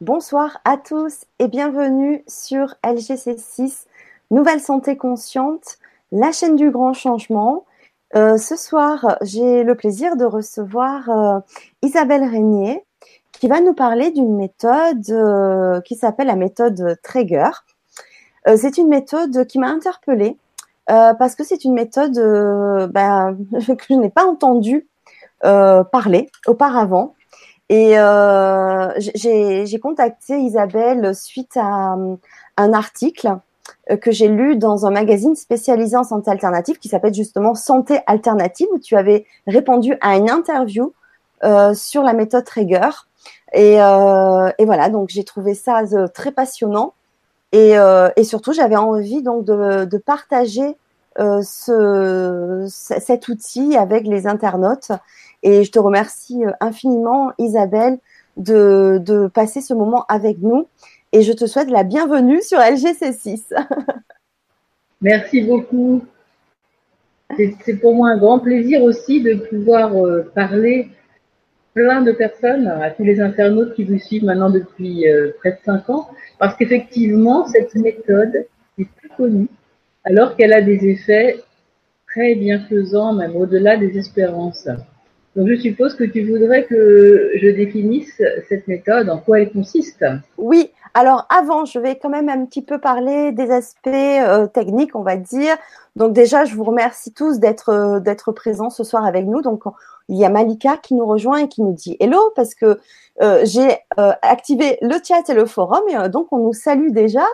Bonsoir à tous et bienvenue sur LGC6, Nouvelle Santé Consciente, la chaîne du grand changement. Euh, ce soir, j'ai le plaisir de recevoir euh, Isabelle Régnier qui va nous parler d'une méthode euh, qui s'appelle la méthode Traeger. C'est une méthode qui m'a interpellée parce que c'est une méthode ben, que je n'ai pas entendu parler auparavant. Et euh, j'ai contacté Isabelle suite à, un article que j'ai lu dans un magazine spécialisé en santé alternative qui s'appelle justement Santé alternative, où tu avais répondu à une interview euh, sur la méthode Traeger. Et, euh, et voilà, donc j'ai trouvé ça euh, très passionnant. Et, euh, et surtout, j'avais envie donc de, de partager euh, ce, cet outil avec les internautes. Et je te remercie euh, infiniment, Isabelle, de, de passer ce moment avec nous. Et je te souhaite la bienvenue sur LGC6. Merci beaucoup. C'est pour moi un grand plaisir aussi de pouvoir euh, parler plein de personnes, à tous les internautes qui vous suivent maintenant depuis euh, près de cinq ans, parce qu'effectivement, cette méthode est très connue, alors qu'elle a des effets très bienfaisants, même au-delà des espérances. Donc, je suppose que tu voudrais que je définisse cette méthode, en quoi elle consiste. Oui, alors avant, je vais quand même un petit peu parler des aspects euh, techniques, on va dire. Donc déjà, je vous remercie tous d'être euh, d'être présents ce soir avec nous. Donc il y a Malika qui nous rejoint et qui nous dit hello parce que euh, j'ai euh, activé le chat et le forum et donc on nous salue déjà.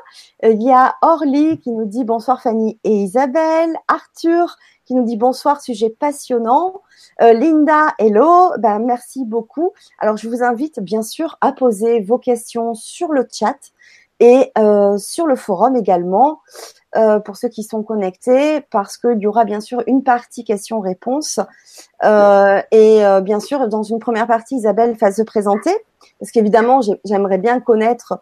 il y a Orly qui nous dit bonsoir Fanny et Isabelle, Arthur qui nous dit bonsoir sujet passionnant. Linda, hello, ben, merci beaucoup. Alors je vous invite bien sûr à poser vos questions sur le chat et sur le forum également euh, pour ceux qui sont connectés parce qu'il y aura bien sûr une partie questions-réponses euh, et bien sûr dans une première partie Isabelle va se présenter parce qu'évidemment j'aimerais bien connaître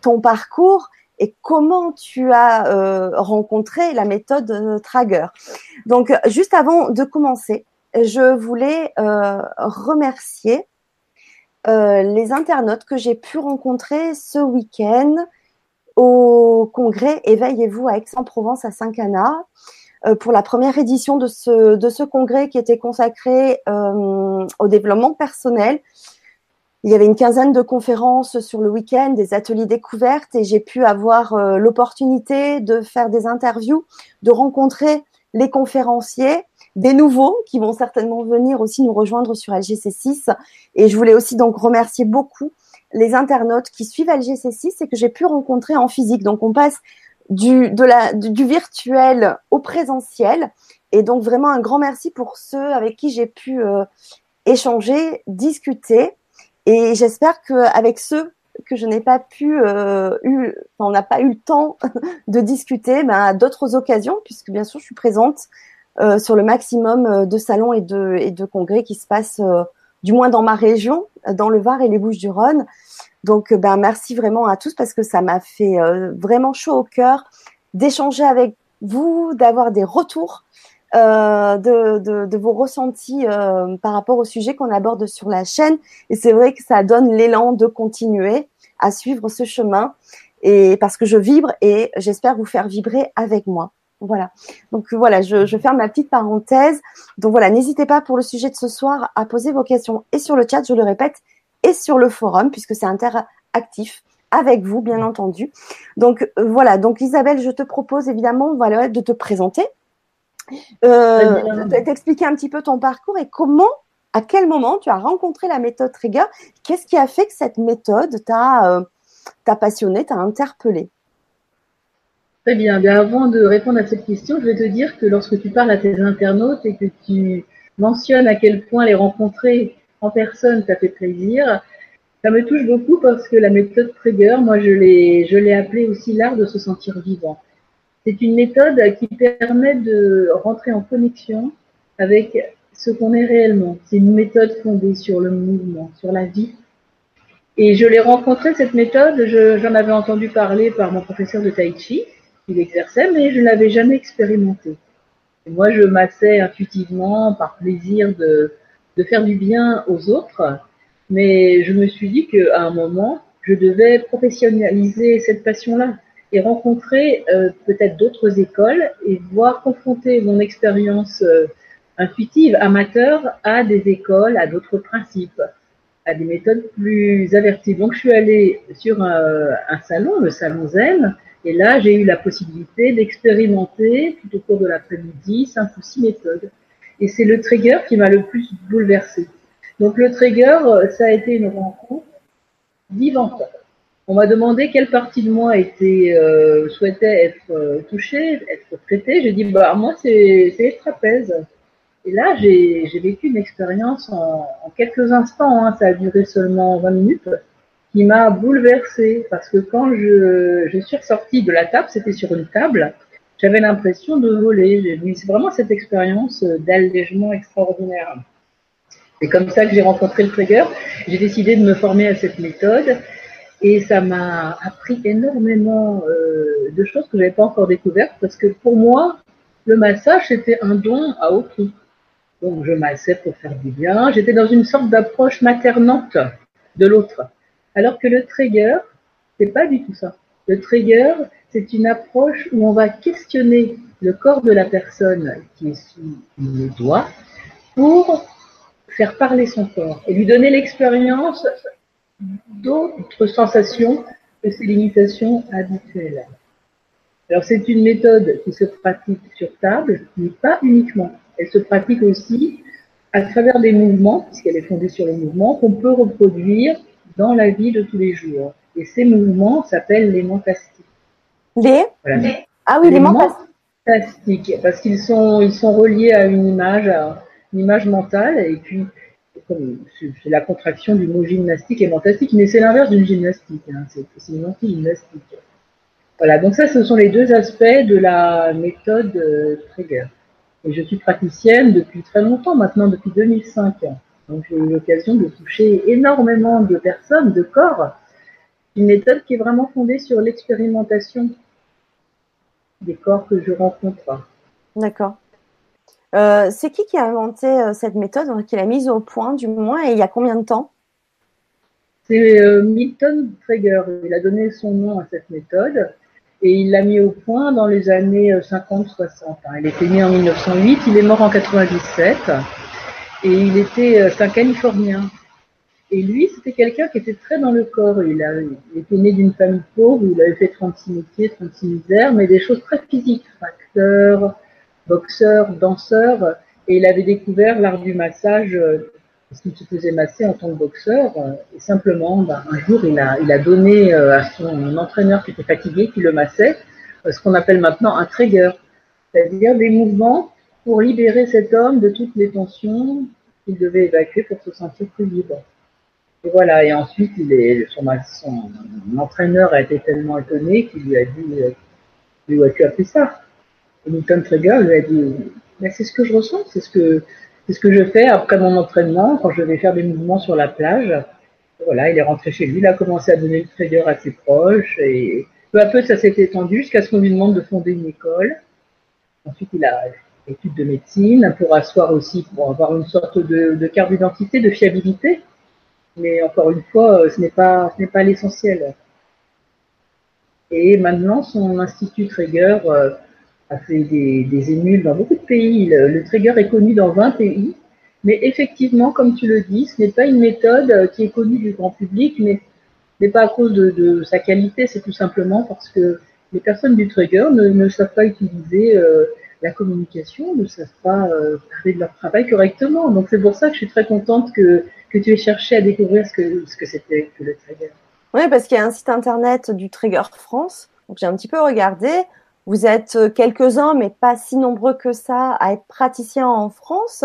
ton parcours et comment tu as rencontré la méthode Trager. Donc juste avant de commencer, je voulais remercier euh, les internautes que j'ai pu rencontrer ce week-end au congrès Éveillez-vous à Aix-en-Provence à Saint-Cana euh, pour la première édition de ce, congrès qui était consacré euh, au développement personnel. Il y avait une quinzaine de conférences sur le week-end, des ateliers découvertes et j'ai pu avoir l'opportunité de faire des interviews, de rencontrer les conférenciers des nouveaux qui vont certainement venir aussi nous rejoindre sur LGC6. Et je voulais aussi donc remercier beaucoup les internautes qui suivent LGC6 et que j'ai pu rencontrer en physique. Donc on passe du, de la, du virtuel au présentiel. Et donc vraiment un grand merci pour ceux avec qui j'ai pu euh, échanger, discuter. Et j'espère qu'avec ceux que je n'ai pas pu, euh, eu, on n'a pas eu le temps de discuter, ben, à d'autres occasions, puisque bien sûr je suis présente euh, sur le maximum euh, de salons et de, et de congrès qui se passent, euh, du moins dans ma région, dans le Var et les Bouches-du-Rhône. Donc, ben, merci vraiment à tous parce que ça m'a fait vraiment chaud au cœur d'échanger avec vous, d'avoir des retours euh, de, de, vos ressentis euh, par rapport au sujet qu'on aborde sur la chaîne. Et c'est vrai que ça donne l'élan de continuer à suivre ce chemin. Et parce que je vibre et j'espère vous faire vibrer avec moi. Voilà. Donc voilà, je, je, ferme ma petite parenthèse. Donc voilà, n'hésitez pas pour le sujet de ce soir à poser vos questions et sur le chat, je le répète, et sur le forum puisque c'est interactif avec vous, bien entendu. Donc voilà. Donc Isabelle, je te propose évidemment, voilà, de te présenter, euh, d'expliquer un petit peu ton parcours et comment, à quel moment tu as rencontré la méthode Trigger. Qu'est-ce qui a fait que cette méthode t'a euh, passionné, t'a interpellé? Très bien. bien. Avant de répondre à cette question, je vais te dire que lorsque tu parles à tes internautes et que tu mentionnes à quel point les rencontrer en personne, ça fait plaisir, ça me touche beaucoup parce que la méthode Trigger, moi, je l'ai, je appelée aussi l'art de se sentir vivant. C'est une méthode qui permet de rentrer en connexion avec ce qu'on est réellement. C'est une méthode fondée sur le mouvement, sur la vie. Et je l'ai rencontrée, cette méthode, j'en avais entendu parler par mon professeur de Tai Chi, il exerçait, mais je ne l'avais jamais expérimenté. Moi, je massais intuitivement, par plaisir de, de faire du bien aux autres, mais je me suis dit qu'à un moment, je devais professionnaliser cette passion-là et rencontrer euh, peut-être d'autres écoles et voir confronter mon expérience euh, intuitive, amateur, à des écoles, à d'autres principes, à des méthodes plus averties. Donc je suis allée sur un, salon, le salon Zen, et là j'ai eu la possibilité d'expérimenter tout au cours de l'après-midi cinq ou six méthodes. Et c'est le trigger qui m'a le plus bouleversée. Donc le trigger, ça a été une rencontre vivante. On m'a demandé quelle partie de moi euh, souhaitait être euh, touchée, être traitée. J'ai dit bah moi c'est les trapèzes. Et là j'ai vécu une expérience en, en quelques instants. Hein, ça a duré seulement 20 minutes, qui m'a bouleversée parce que quand je je suis ressortie de la table, c'était sur une table, j'avais l'impression de voler. C'est vraiment cette expérience d'allègement extraordinaire. C'est comme ça que j'ai rencontré le trigger. J'ai décidé de me former à cette méthode et ça m'a appris énormément euh, de choses que je n'avais pas encore découvertes parce que pour moi, le massage, c'était un don à haut. Donc je massais pour faire du bien. J'étais dans une sorte d'approche maternante de l'autre. Alors que le trigger, c'est pas du tout ça. Le trigger, c'est une approche où on va questionner le corps de la personne qui est sous les doigts pour faire parler son corps et lui donner l'expérience d'autres sensations que ses limitations habituelles. Alors c'est une méthode qui se pratique sur table, mais pas uniquement. Elle se pratique aussi à travers des mouvements, puisqu'elle est fondée sur les mouvements, qu'on peut reproduire dans la vie de tous les jours. Et ces mouvements s'appellent les mentastiques. Les, Ah oui, les, mentastiques. Parce qu'ils sont, ils sont reliés à une image, à une image mentale, et puis c'est la contraction du mot gymnastique et mentastique, mais c'est l'inverse d'une gymnastique, hein, c'est une anti-gymnastique. Voilà, donc ça, ce sont les deux aspects de la méthode euh, Trigger. Et je suis praticienne depuis très longtemps, maintenant depuis 2005. Donc j'ai eu l'occasion de toucher énormément de personnes, de corps. Une méthode qui est vraiment fondée sur l'expérimentation des corps que je rencontre. D'accord. Euh, c'est qui qui a inventé euh, cette méthode, qui l'a mise au point du moins, et il y a combien de temps? C'est euh, Milton Traeger. Il a donné son nom à cette méthode et il l'a mis au point dans les années 50-60. Hein. Il était né en 1908, il est mort en 97 et il était, c'est un Californien. Et lui, c'était quelqu'un qui était très dans le corps. Il, a, était né d'une famille pauvre, il avait fait 36 métiers, 36 misères, mais des choses très physiques, facteurs, boxeur, danseur, et il avait découvert l'art du massage euh, parce qu'il se faisait masser en tant que boxeur. Euh, et simplement, ben, un jour, il a, donné euh, à son entraîneur qui était fatigué, qui le massait, ce qu'on appelle maintenant un trigger, c'est-à-dire des mouvements pour libérer cet homme de toutes les tensions qu'il devait évacuer pour se sentir plus libre. Et voilà, et ensuite, son, entraîneur a été tellement étonné qu'il lui a dit, lui as-tu appris ça et Newton Traeger lui a dit, mais c'est ce que je ressens, c'est ce que, c'est ce que je fais après mon entraînement, quand je vais faire des mouvements sur la plage. voilà, il est rentré chez lui, il a commencé à donner le Traeger à ses proches, et peu à peu, ça s'est étendu jusqu'à ce qu'on lui demande de fonder une école. Ensuite, il a études de médecine pour asseoir aussi, pour avoir une sorte de, de carte d'identité, de fiabilité. Mais encore une fois, ce n'est pas, pas l'essentiel. Et maintenant, son institut Traeger euh, a fait des, émules dans beaucoup de pays. Le, trigger est connu dans 20 pays. Mais effectivement, comme tu le dis, ce n'est pas une méthode euh, qui est connue du grand public, mais n'est pas à cause de, sa qualité, c'est tout simplement parce que les personnes du trigger ne, savent pas utiliser euh, la communication, ne savent pas euh, faire de leur travail correctement. Donc c'est pour ça que je suis très contente que, tu aies cherché à découvrir ce que, ce que c'était que le trigger. Oui, parce qu'il y a un site internet du Trigger France. Donc j'ai un petit peu regardé. Vous êtes euh, quelques-uns, mais pas si nombreux que ça, à être praticiens en France.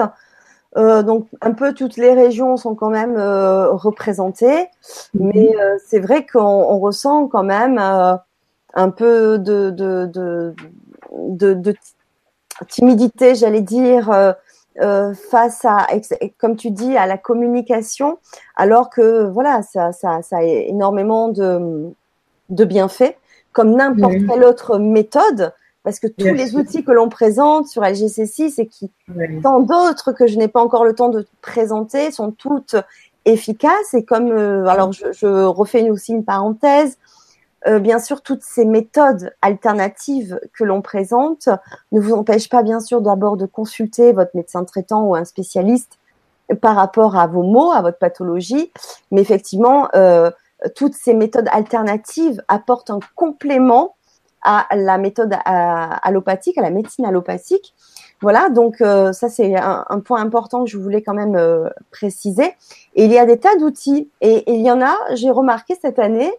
Euh, donc un peu toutes les régions sont quand même euh, représentées, mhm. mais euh, c'est vrai qu'on ressent quand même un peu de, de, de, de, de timidité, j'allais dire, face à, comme tu dis, à la communication, alors que voilà, ça, ça, ça a énormément de bienfaits comme n'importe quelle autre méthode, parce que tous les outils que l'on présente sur LGC6 et qui tant d'autres que je n'ai pas encore le temps de présenter sont toutes efficace. Et comme, alors je, je, refais aussi une parenthèse, bien sûr, toutes ces méthodes alternatives que l'on présente ne vous empêchent pas, bien sûr, d'abord de consulter votre médecin traitant ou un spécialiste par rapport à vos maux, à votre pathologie. Mais effectivement, euh, toutes ces méthodes alternatives apportent un complément à la méthode allopathique, à la médecine allopathique. Voilà, donc euh, ça c'est un, point important que je voulais quand même euh, préciser. Il y a des tas d'outils, et, il y en a, j'ai remarqué cette année,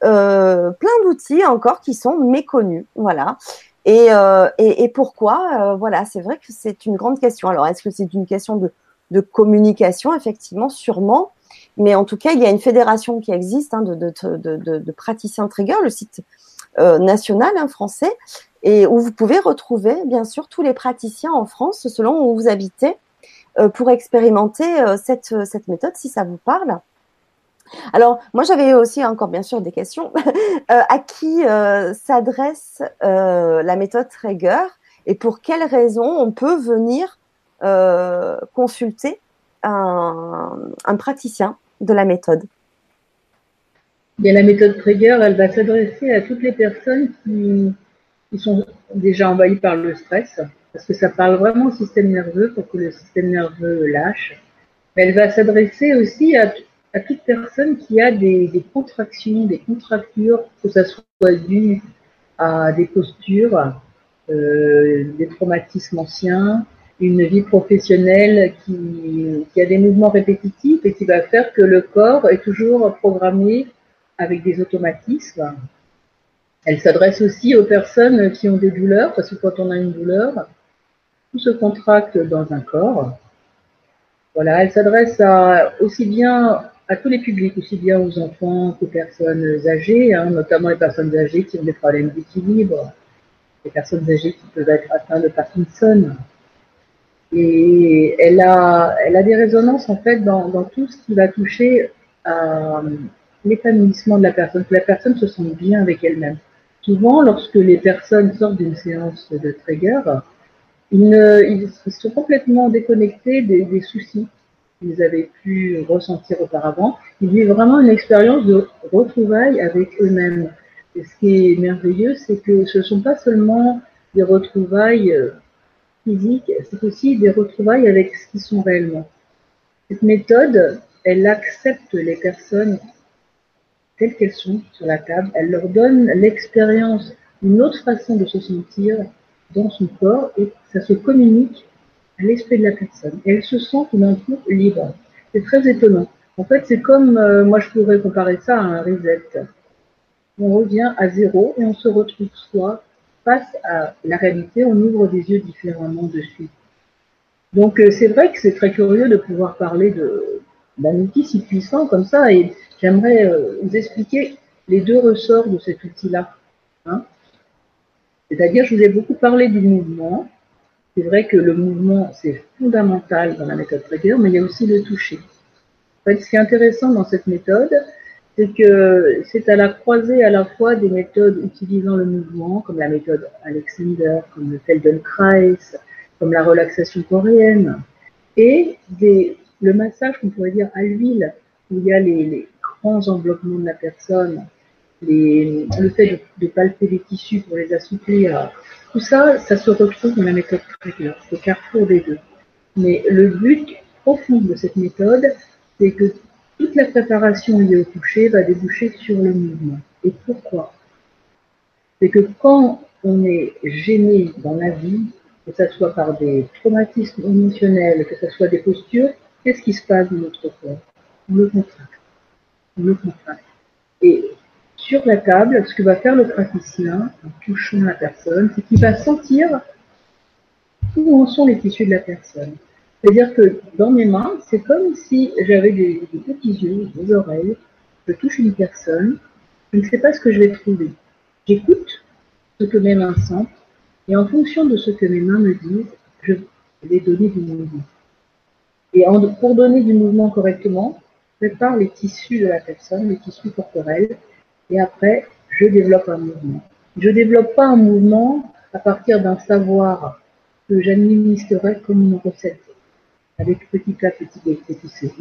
plein d'outils encore qui sont méconnus. Voilà. Et, et, et pourquoi? Voilà, c'est vrai que c'est une grande question. Alors, est-ce que c'est une question de de communication, effectivement, sûrement. Mais en tout cas, il y a une fédération qui existe hein, de, praticiens trigger, le site euh, national hein, français, et où vous pouvez retrouver, bien sûr, tous les praticiens en France, selon où vous habitez, euh, pour expérimenter euh, cette, méthode, si ça vous parle. Alors, moi, j'avais aussi encore, bien sûr, des questions. à qui s'adresse la méthode Traeger et pour quelles raisons on peut venir consulter un, praticien? De la méthode la méthode Traeger, elle va s'adresser à toutes les personnes qui, sont déjà envahies par le stress, parce que ça parle vraiment au système nerveux pour que le système nerveux lâche. Mais elle va s'adresser aussi à, toute personne qui a des, contractions, des contractures, que ce soit dû à des postures, euh, des traumatismes anciens, une vie professionnelle qui, qui, a des mouvements répétitifs et qui va faire que le corps est toujours programmé avec des automatismes. Elle s'adresse aussi aux personnes qui ont des douleurs, parce que quand on a une douleur, tout se contracte dans un corps. Voilà, elle s'adresse aussi bien à tous les publics, aussi bien aux enfants qu'aux personnes âgées, hein, notamment les personnes âgées qui ont des problèmes d'équilibre, les personnes âgées qui peuvent être atteintes de Parkinson. Et elle a, elle a des résonances en fait dans, tout ce qui va toucher à l'épanouissement de la personne, que la personne se sente bien avec elle-même. Souvent, lorsque les personnes sortent d'une séance de trigger, ils, ils sont complètement déconnectés des, des soucis qu'ils avaient pu ressentir auparavant. Ils vivent vraiment une expérience de retrouvailles avec eux-mêmes. Et ce qui est merveilleux, c'est que ce ne sont pas seulement des retrouvailles euh, physique, c'est aussi des retrouvailles avec ce qu'ils sont réellement. Cette méthode, elle accepte les personnes telles qu'elles sont sur la table, elle leur donne l'expérience d'une autre façon de se sentir dans son corps et ça se communique à l'esprit de la personne. Elle se sent tout d'un coup libre. C'est très étonnant. En fait, c'est comme, euh, moi je pourrais comparer ça à un reset. On revient à zéro et on se retrouve soi face à la réalité, on ouvre des yeux différemment dessus. Donc euh, c'est vrai que c'est très curieux de pouvoir parler d'un outil si puissant comme ça et j'aimerais euh, vous expliquer les deux ressorts de cet outil-là. Hein. C'est-à-dire, je vous ai beaucoup parlé du mouvement. C'est vrai que le mouvement, c'est fondamental dans la méthode Traeger, mais il y a aussi le toucher. En fait, ce qui est intéressant dans cette méthode, c'est que c'est à la croisée à la fois des méthodes utilisant le mouvement, comme la méthode Alexander, comme le Feldenkrais, comme la relaxation coréenne, et le massage qu'on pourrait dire à l'huile, où il y a les, grands enveloppements de la personne, le fait de, palper les tissus pour les assouplir, tout ça, ça se retrouve dans la méthode Traeger, c'est carrefour des deux. Mais le but profond de cette méthode, c'est que toute la préparation liée au toucher va déboucher sur le mouvement. Et pourquoi? C'est que quand on est gêné dans la vie, que ce soit par des traumatismes émotionnels, que ce soit des postures, qu'est-ce qui se passe dans notre corps? On le contracte. On le contracte. Et sur la table, ce que va faire le praticien en touchant la personne, c'est qu'il va sentir où en sont les tissus de la personne. C'est-à-dire que dans mes mains, c'est comme si j'avais des, petits yeux, des oreilles, je touche une personne, je ne sais pas ce que je vais trouver. J'écoute ce que mes mains sentent, et en fonction de ce que mes mains me disent, je vais donner du mouvement. Et pour donner du mouvement correctement, je prépare les tissus de la personne, les tissus corporels, et après, je développe un mouvement. Je ne développe pas un mouvement à partir d'un savoir que j'administrerais comme une recette avec petit A, petit B, petit C.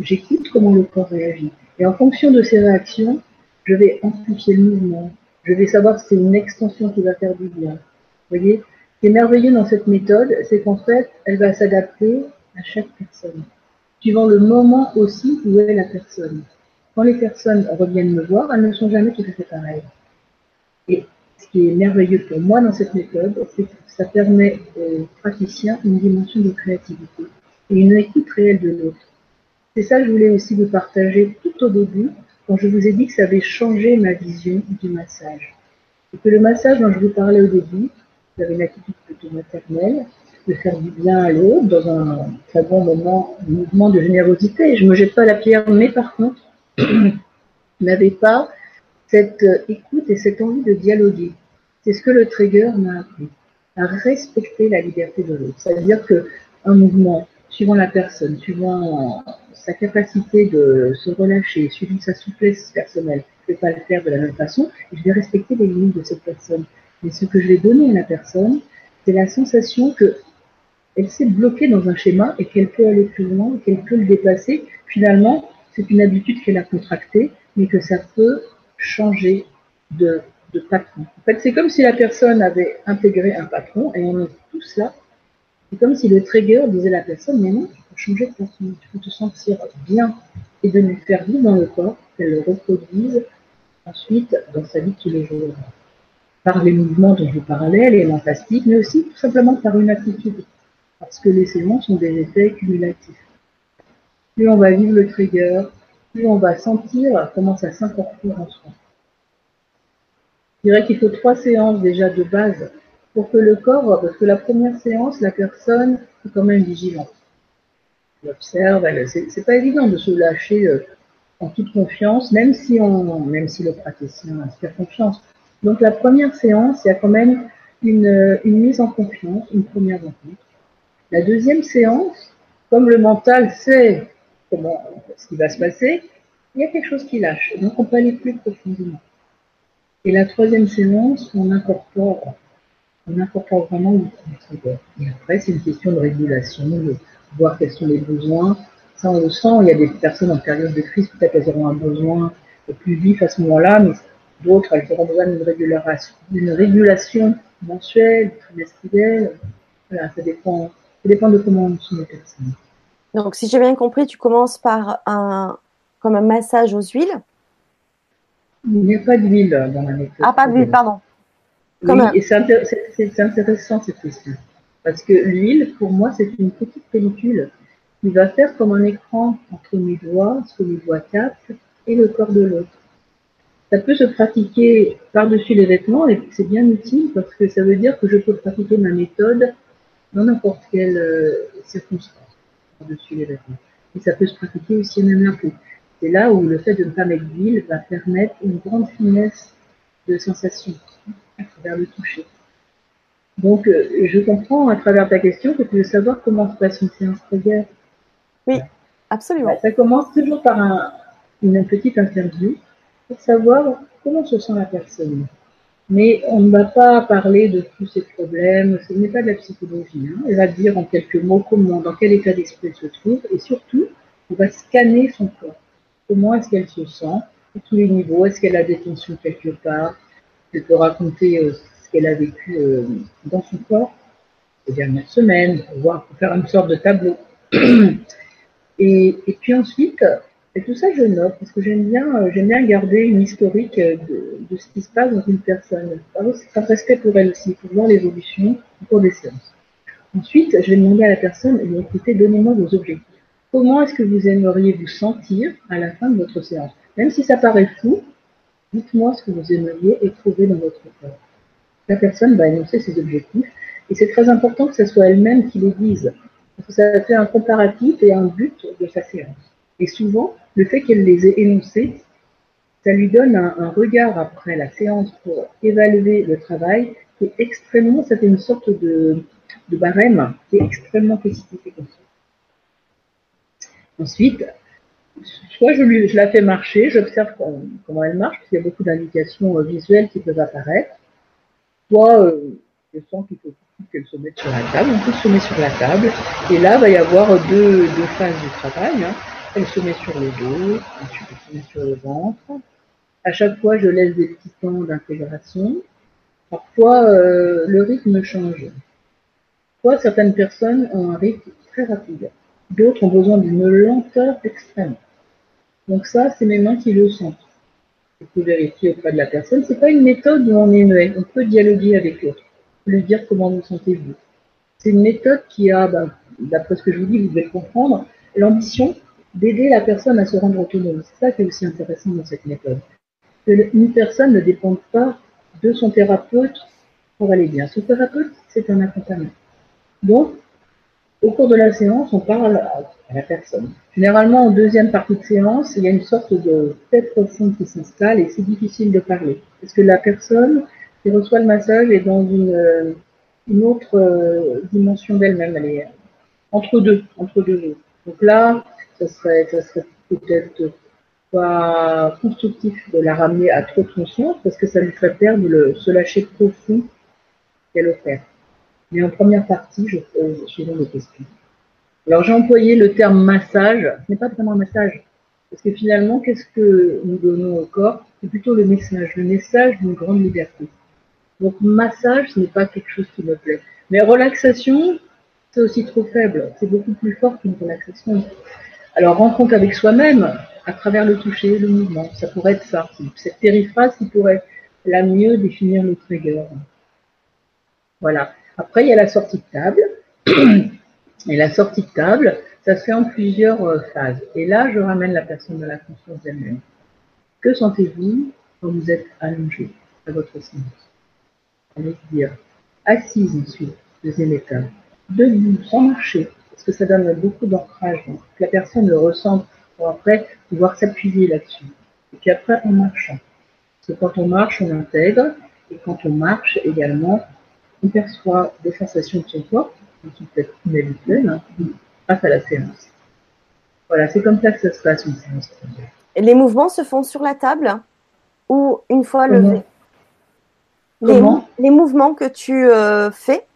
J'écoute comment le corps réagit. Et en fonction de ces réactions, je vais amplifier le mouvement. Je vais savoir si c'est une extension qui va faire du bien. Vous voyez? Ce qui est merveilleux dans cette méthode, c'est qu'en fait, elle va s'adapter à chaque personne, suivant le moment aussi où est la personne. Quand les personnes reviennent me voir, elles ne sont jamais tout à fait pareilles. Et ce qui est merveilleux pour moi dans cette méthode, c'est que ça permet aux praticiens une dimension de créativité et une écoute réelle de l'autre. C'est ça que je voulais aussi vous partager tout au début, quand je vous ai dit que ça avait changé ma vision du massage. Et que le massage dont je vous parlais au début, vous avez une attitude plutôt maternelle, de faire du bien à l'autre dans un très bon moment, un mouvement de générosité. Je ne me jette pas la pierre, mais par contre, n'avait pas cette écoute et cette envie de dialoguer. C'est ce que le trigger m'a appris, à respecter la liberté de l'autre. C'est-à-dire qu'un mouvement, suivant la personne, suivant sa capacité de se relâcher, suivant sa souplesse personnelle, je ne vais pas le faire de la même façon, je vais respecter les limites de cette personne. Mais ce que je vais donner à la personne, c'est la sensation que elle s'est bloquée dans un schéma et qu'elle peut aller plus loin, qu'elle peut le dépasser. Finalement, c'est une habitude qu'elle a contractée, mais que ça peut changer de, de patron. En fait, c'est comme si la personne avait intégré un patron et on est tous là. C'est comme si le trigger disait à la personne, mais non, il faut changer de patron, il faut te sentir bien et de lui faire vivre dans le corps, qu'elle le reproduise ensuite dans sa vie de tous les. Par les mouvements dont je parlais, les fantastiques, mais aussi tout simplement par une attitude. Parce que les séances sont des effets cumulatifs plus on va vivre le trigger, plus on va sentir comment ça s'incorpore en soi. Je dirais qu'il faut trois séances déjà de base pour que le corps, parce que la première séance, la personne est quand même vigilante. Elle observe, c'est pas évident de se lâcher euh, en toute confiance, même si le praticien inspire confiance. Donc la première séance, il y a quand même une, mise en confiance, une première rencontre. La deuxième séance, comme le mental sait ce qui va se passer, il y a quelque chose qui lâche. Donc on peut aller plus profondément. Et la troisième séance, on incorpore, on incorpore vraiment le Et après, c'est une question de régulation, de voir quels sont les besoins. Ça, on le sent. Il y a des personnes en période de crise, peut-être elles auront un besoin plus vif à ce moment-là, mais d'autres, elles auront besoin d'une régulation, d'une régulation mensuelle, trimestrielle. Voilà, ça dépend, ça dépend de comment sont les personnes. Donc, si j'ai bien compris, tu commences par un, comme un massage aux huiles? Il n'y a pas d'huile dans la méthode. Ah, pas d'huile, pardon. Oui, et c'est intéressant cette question. Parce que l'huile, pour moi, c'est une petite pellicule qui va faire comme un écran entre mes doigts, ce que mes doigts captent, et le corps de l'autre. Ça peut se pratiquer par-dessus les vêtements et c'est bien utile parce que ça veut dire que je peux pratiquer ma méthode dans n'importe quelle euh, circonstance dessus les vêtements. Et ça peut se pratiquer aussi même la peau. C'est là où le fait de ne pas mettre d'huile va permettre une grande finesse de sensation à travers le toucher. Donc, euh, je comprends à travers ta question que tu veux savoir comment se passe une séance trigger. Oui, absolument. ça commence toujours par un, une petite interview pour savoir comment se sent la personne. Mais on ne va pas parler de tous ces problèmes, ce n'est pas de la psychologie. Hein. Elle va dire en quelques mots comment, dans quel état d'esprit elle se trouve, et surtout, on va scanner son corps. Comment est-ce qu'elle se sent, à tous les niveaux, est-ce qu'elle a des tensions quelque part, elle peut raconter euh, ce qu'elle a vécu euh, dans son corps les dernières semaines, voir, faire une sorte de tableau. et, puis ensuite, et tout ça, je note parce que j'aime bien, euh, j'aime bien garder une historique de, de, ce qui se passe dans une personne. Ça respect pour elle aussi, pour voir l'évolution au cours des séances. Ensuite, je vais demander à la personne, eh écoutez, donnez-moi vos objectifs. Comment est-ce que vous aimeriez vous sentir à la fin de votre séance? Même si ça paraît fou, dites-moi ce que vous aimeriez éprouver dans votre corps. La personne va énoncer ses objectifs et c'est très important que ce soit elle-même qui les dise. Parce que ça fait un comparatif et un but de sa séance. Et souvent, le fait qu'elle les ait énoncés, ça lui donne un, regard après la séance pour évaluer le travail qui est extrêmement, ça fait une sorte de, barème qui est extrêmement positif et Ensuite, soit je, lui, la fais marcher, j'observe comment, elle marche, parce qu'il y a beaucoup d'indications euh, visuelles qui peuvent apparaître, soit euh, je sens qu'il faut qu'elle se mette sur la table. On peut se met sur la table. Et là, il va y avoir deux, deux phases du travail. Hein. Elle se met sur le dos, ensuite elle se met sur le ventre. À chaque fois, je laisse des petits temps d'intégration. Parfois, euh, le rythme change. Parfois, certaines personnes ont un rythme très rapide. D'autres ont besoin d'une lenteur extrême. Donc ça, c'est mes mains qui le sentent. Il faut vérifier auprès de la personne. C'est pas une méthode où on est muet. On peut dialoguer avec l'autre. Lui dire comment vous sentez-vous. C'est une méthode qui a, bah, d'après ce que je vous dis, vous devez comprendre, l'ambition d'aider la personne à se rendre autonome. C'est ça qui est aussi intéressant dans cette méthode. Que une personne ne dépend pas de son thérapeute pour aller bien. Son thérapeute, c'est un accompagnement. Donc, au cours de la séance, on parle à la personne. Généralement, en deuxième partie de séance, il y a une sorte de tête profonde qui s'installe et c'est difficile de parler. Parce que la personne qui reçoit le massage est dans une, euh, une autre euh, dimension d'elle-même. Elle est entre deux, entre deux Donc là, ça serait, ça serait peut-être pas constructif de la ramener à trop de conscience parce que ça lui ferait perdre le, ce lâcher profond qu'elle opère. Mais en première partie, je pose souvent des questions. Alors j'ai employé le terme massage. Ce n'est pas vraiment un massage. Parce que finalement, qu'est-ce que nous donnons au corps? C'est plutôt le message, le message d'une grande liberté. Donc massage, ce n'est pas quelque chose qui me plaît. Mais relaxation, c'est aussi trop faible. C'est beaucoup plus fort qu'une relaxation. Alors rencontre avec soi-même, à travers le toucher, le mouvement, ça pourrait être ça. Cette périphrase qui pourrait la mieux définir le trigger. Voilà. Après, il y a la sortie de table. Et la sortie de table, ça se fait en plusieurs euh, phases. Et là, je ramène la personne à la conscience d'elle-même. Que sentez-vous quand vous êtes allongé à votre séance Allez dire assise ensuite, deuxième étape. Debout, sans marcher, parce que ça donne beaucoup d'ancrage. Que la personne le ressente pour après pouvoir s'appuyer là-dessus. Et puis après, en marchant. Parce que quand on marche, on intègre. Et quand on marche également, on perçoit des sensations de son corps, qui sont peut-être inhabituelles, hein, face à la séance. Voilà, c'est comme ça que ça se passe une séance. Les mouvements se font sur la table ou une fois levé les, les, mouvements que tu euh, fais,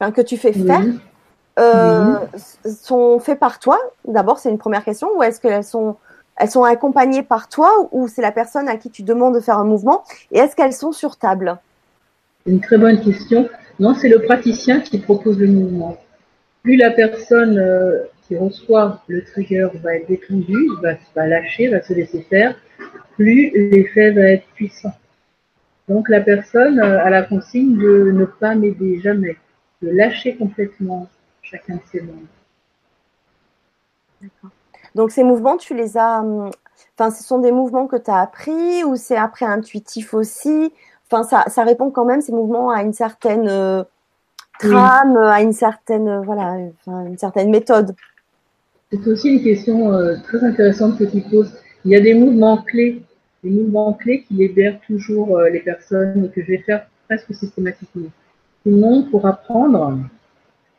enfin, que tu fais faire, euh, sont faits par toi? D'abord, c'est une première question. Ou est-ce qu'elles sont, elles sont accompagnées par toi ou c'est la personne à qui tu demandes de faire un mouvement? Et est-ce qu'elles sont sur table? Une très bonne question. Non, c'est le praticien qui propose le mouvement. Plus la personne euh, qui reçoit le trigger va être détendue, va, lâcher, va se laisser faire, plus l'effet va être puissant. Donc la personne euh, a la consigne de ne pas m'aider jamais, de lâcher complètement chacun de ses membres. Donc ces mouvements, tu les as, hum, enfin, ce sont des mouvements que tu as appris ou c'est après intuitif aussi? Enfin, ça, ça, répond quand même ces mouvements à une certaine euh, trame, à une certaine, euh, voilà, enfin, une certaine méthode. C'est aussi une question euh, très intéressante que tu poses. Il y a des mouvements clés, des mouvements clés qui libèrent toujours les personnes et que je vais faire presque systématiquement. Sinon, pour apprendre,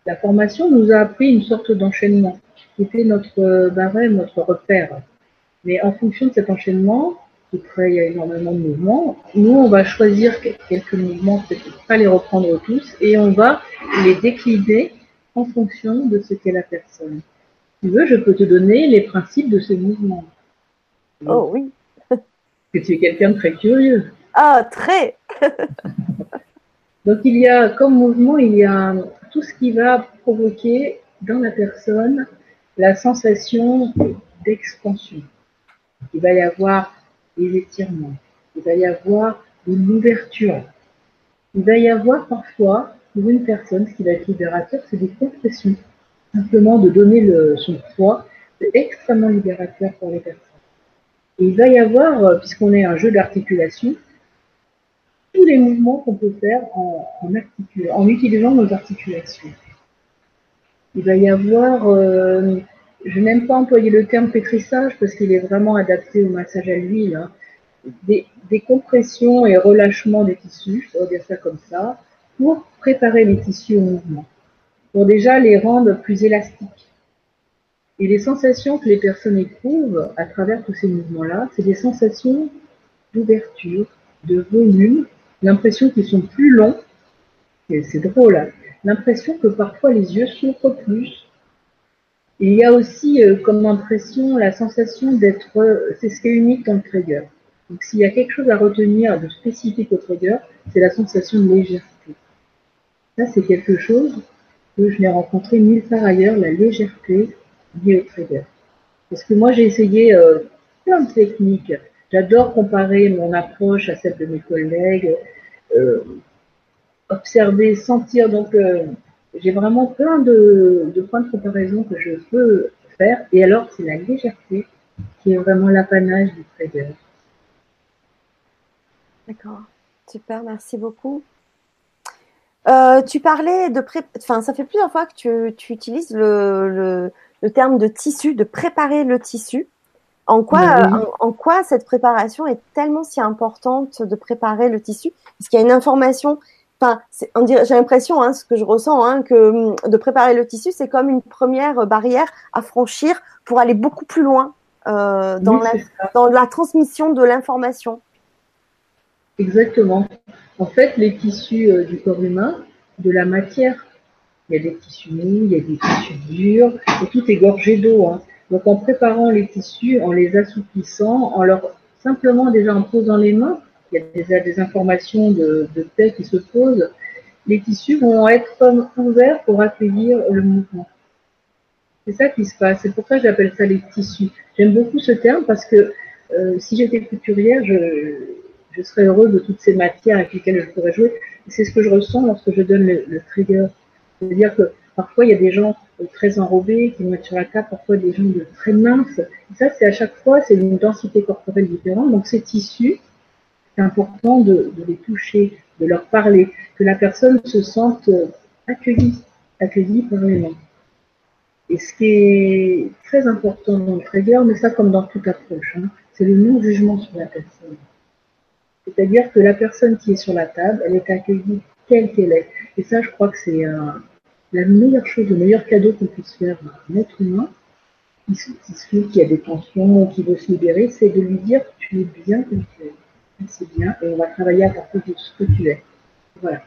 la formation nous a appris une sorte d'enchaînement qui était notre barème, notre repère. Mais en fonction de cet enchaînement, il y a énormément de mouvements. Nous, on va choisir quelques mouvements, peut-être pas les reprendre tous, et on va les décliner en fonction de ce qu'est la personne. Si tu veux, je peux te donner les principes de ces mouvements. Oh oui. que tu es quelqu'un de très curieux. Ah, très. Donc il y a comme mouvement, il y a tout ce qui va provoquer dans la personne la sensation d'expansion. Il va y avoir des étirements, il va y avoir une ouverture. Il va y avoir parfois, pour une personne, ce qui va être libérateur, c'est des compressions. Simplement de donner son poids, c'est extrêmement libérateur pour les personnes. Et il va y avoir, euh, puisqu'on est un jeu d'articulation, tous les mouvements qu'on peut faire en, en, utilisant nos articulations. Il va y avoir, euh, je n'aime pas employer le terme pétrissage parce qu'il est vraiment adapté au massage à l'huile. Hein. Des, compressions et relâchements des tissus, on va dire ça comme ça, pour préparer les tissus au mouvement, pour déjà les rendre plus élastiques. Et les sensations que les personnes éprouvent à travers tous ces mouvements-là, c'est des sensations d'ouverture, de volume, l'impression qu'ils sont plus longs c'est drôle, hein. l'impression que parfois les yeux s'ouvrent plus. Il y a aussi euh, comme impression la sensation d'être, euh, c'est ce qui est unique dans le trigger. Donc s'il y a quelque chose à retenir de spécifique au trigger, c'est la sensation de légèreté. Ça, c'est quelque chose que je n'ai rencontré nulle part ailleurs, la légèreté liée au trigger. Parce que moi, j'ai essayé euh, plein de techniques. J'adore comparer mon approche à celle de mes collègues, euh, observer, sentir. Donc, euh, j'ai vraiment plein de, de, points de comparaison que je peux faire. Et alors, c'est la légèreté qui est vraiment l'apanage du trader. D'accord. Super, merci beaucoup. Euh, tu parlais de pré... enfin, ça fait plusieurs fois que tu, tu utilises le, le, le, terme de tissu, de préparer le tissu. En quoi, en, en, quoi cette préparation est tellement si importante de préparer le tissu? Est-ce qu'il y a une information Enfin, j'ai l'impression, hein, ce que je ressens, hein, que hum, de préparer le tissu, c'est comme une première barrière à franchir pour aller beaucoup plus loin euh, dans, la, dans la transmission de l'information. Exactement. En fait, les tissus euh, du corps humain, de la matière, il y a des tissus mous, il y a des tissus durs, et tout est gorgé d'eau. Hein. Donc en préparant les tissus, en les assouplissant, en leur simplement déjà en posant les mains, il y a des informations de, de paix qui se posent, les tissus vont être comme ouverts pour accueillir le mouvement. C'est ça qui se passe. C'est pour ça que j'appelle ça les tissus. J'aime beaucoup ce terme parce que euh, si j'étais couturière, je, serais heureuse de toutes ces matières avec lesquelles je pourrais jouer. C'est ce que je ressens lorsque je donne le, trigger. C'est-à-dire que parfois il y a des gens très enrobés qui vont être sur la table, parfois des gens très minces. Ça, c'est à chaque fois, c'est une densité corporelle différente. Donc ces tissus, c'est important de, les toucher, de leur parler, que la personne se sente accueillie, accueillie par. Et ce qui est très important dans le mais ça comme dans toute approche, hein, c'est le non-jugement sur la personne. C'est-à-dire que la personne qui est sur la table, elle est accueillie telle qu'elle est. Et ça, je crois que c'est la meilleure chose, le meilleur cadeau qu'on puisse faire à un être humain qui, qui, qui a des tensions, qui veut se libérer, c'est de lui dire tu es bien comme tu es. C'est bien, et on va travailler à partir de ce que tu es. Voilà.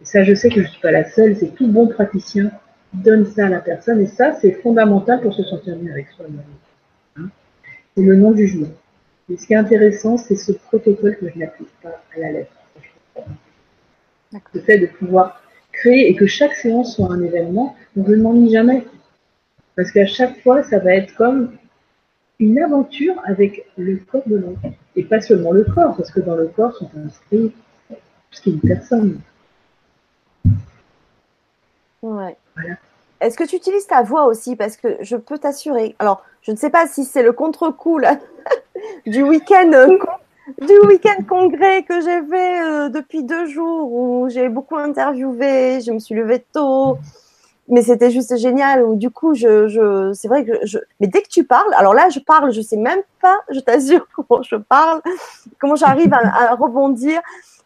Et ça, je sais que je ne suis pas la seule, c'est tout bon praticien qui donne ça à la personne, et ça, c'est fondamental pour se sentir bien avec soi-même. Hein c'est le non-jugement. Mais ce qui est intéressant, c'est ce protocole que je n'applique pas à la lettre. Le fait de pouvoir créer et que chaque séance soit un événement, donc je ne m'ennuie jamais. Parce qu'à chaque fois, ça va être comme une aventure avec le corps de l'autre. Et pas seulement le corps, parce que dans le corps sont inscrits ce qui est une personne. Ouais. Voilà. Est-ce que tu utilises ta voix aussi? Parce que je peux t'assurer. Alors, je ne sais pas si c'est le contre-coup du week-end euh, du week-end congrès que j'ai fait euh, depuis deux jours où j'ai beaucoup interviewé, je me suis levée tôt, mais c'était juste génial. Où, du coup, je, je c'est vrai que je, mais dès que tu parles, alors là, je parle, je sais même pas, je t'assure comment je parle, comment j'arrive à, rebondir.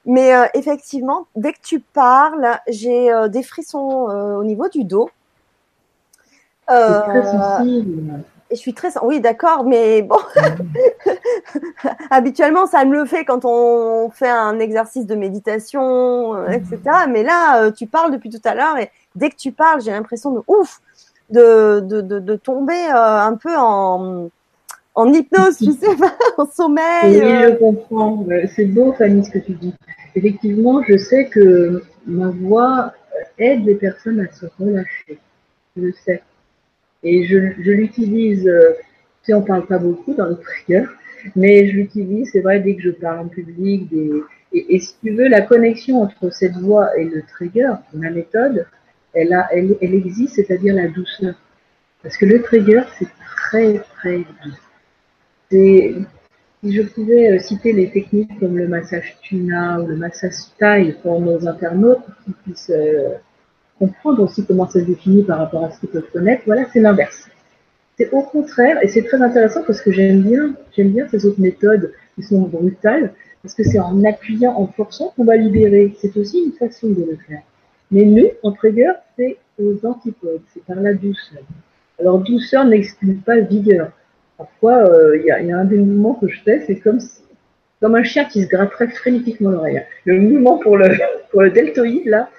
Mais euh, effectivement, dès que tu parles, j'ai des frissons au niveau du dos. Euh, très sensible. Je suis très, oui, d'accord, mais bon, habituellement, ça me le fait quand on fait un exercice de méditation, euh, etc. Mais là, euh, tu parles depuis tout à l'heure et dès que tu parles, j'ai l'impression de ouf, de, de, de, de tomber un peu en, en hypnose, tu sais, en sommeil. Oui, je comprends. C'est beau, Fanny, ce que tu dis. Effectivement, je sais que ma voix aide les personnes à se relâcher. Je le sais. Et je, je l'utilise, euh, sais, on parle pas beaucoup dans le trigger, mais je l'utilise, c'est vrai, dès que je parle en public. Et, si tu veux, la connexion entre cette voix et le trigger, ma méthode, elle, a, elle, elle existe, c'est-à-dire la douceur. Parce que le trigger, c'est très, très doux. Si je pouvais euh, citer les techniques comme le massage tuna ou le massage taille pour nos internautes qui puissent euh, comprendre aussi comment ça se définit par rapport à ce qu'ils peuvent connaître. Voilà, c'est l'inverse. C'est au contraire, et c'est très intéressant parce que j'aime bien, j'aime bien ces autres méthodes qui sont brutales, parce que c'est en appuyant, en forçant qu'on va libérer. C'est aussi une façon de le faire. Mais nous, en trigger, c'est aux antipodes, c'est par la douceur. Alors douceur n'exclut pas vigueur. Parfois, euh, il y, a, un des mouvements que je fais, c'est comme comme un chien qui se gratterait frénétiquement l'oreille. Le mouvement pour le pour le deltoïde là,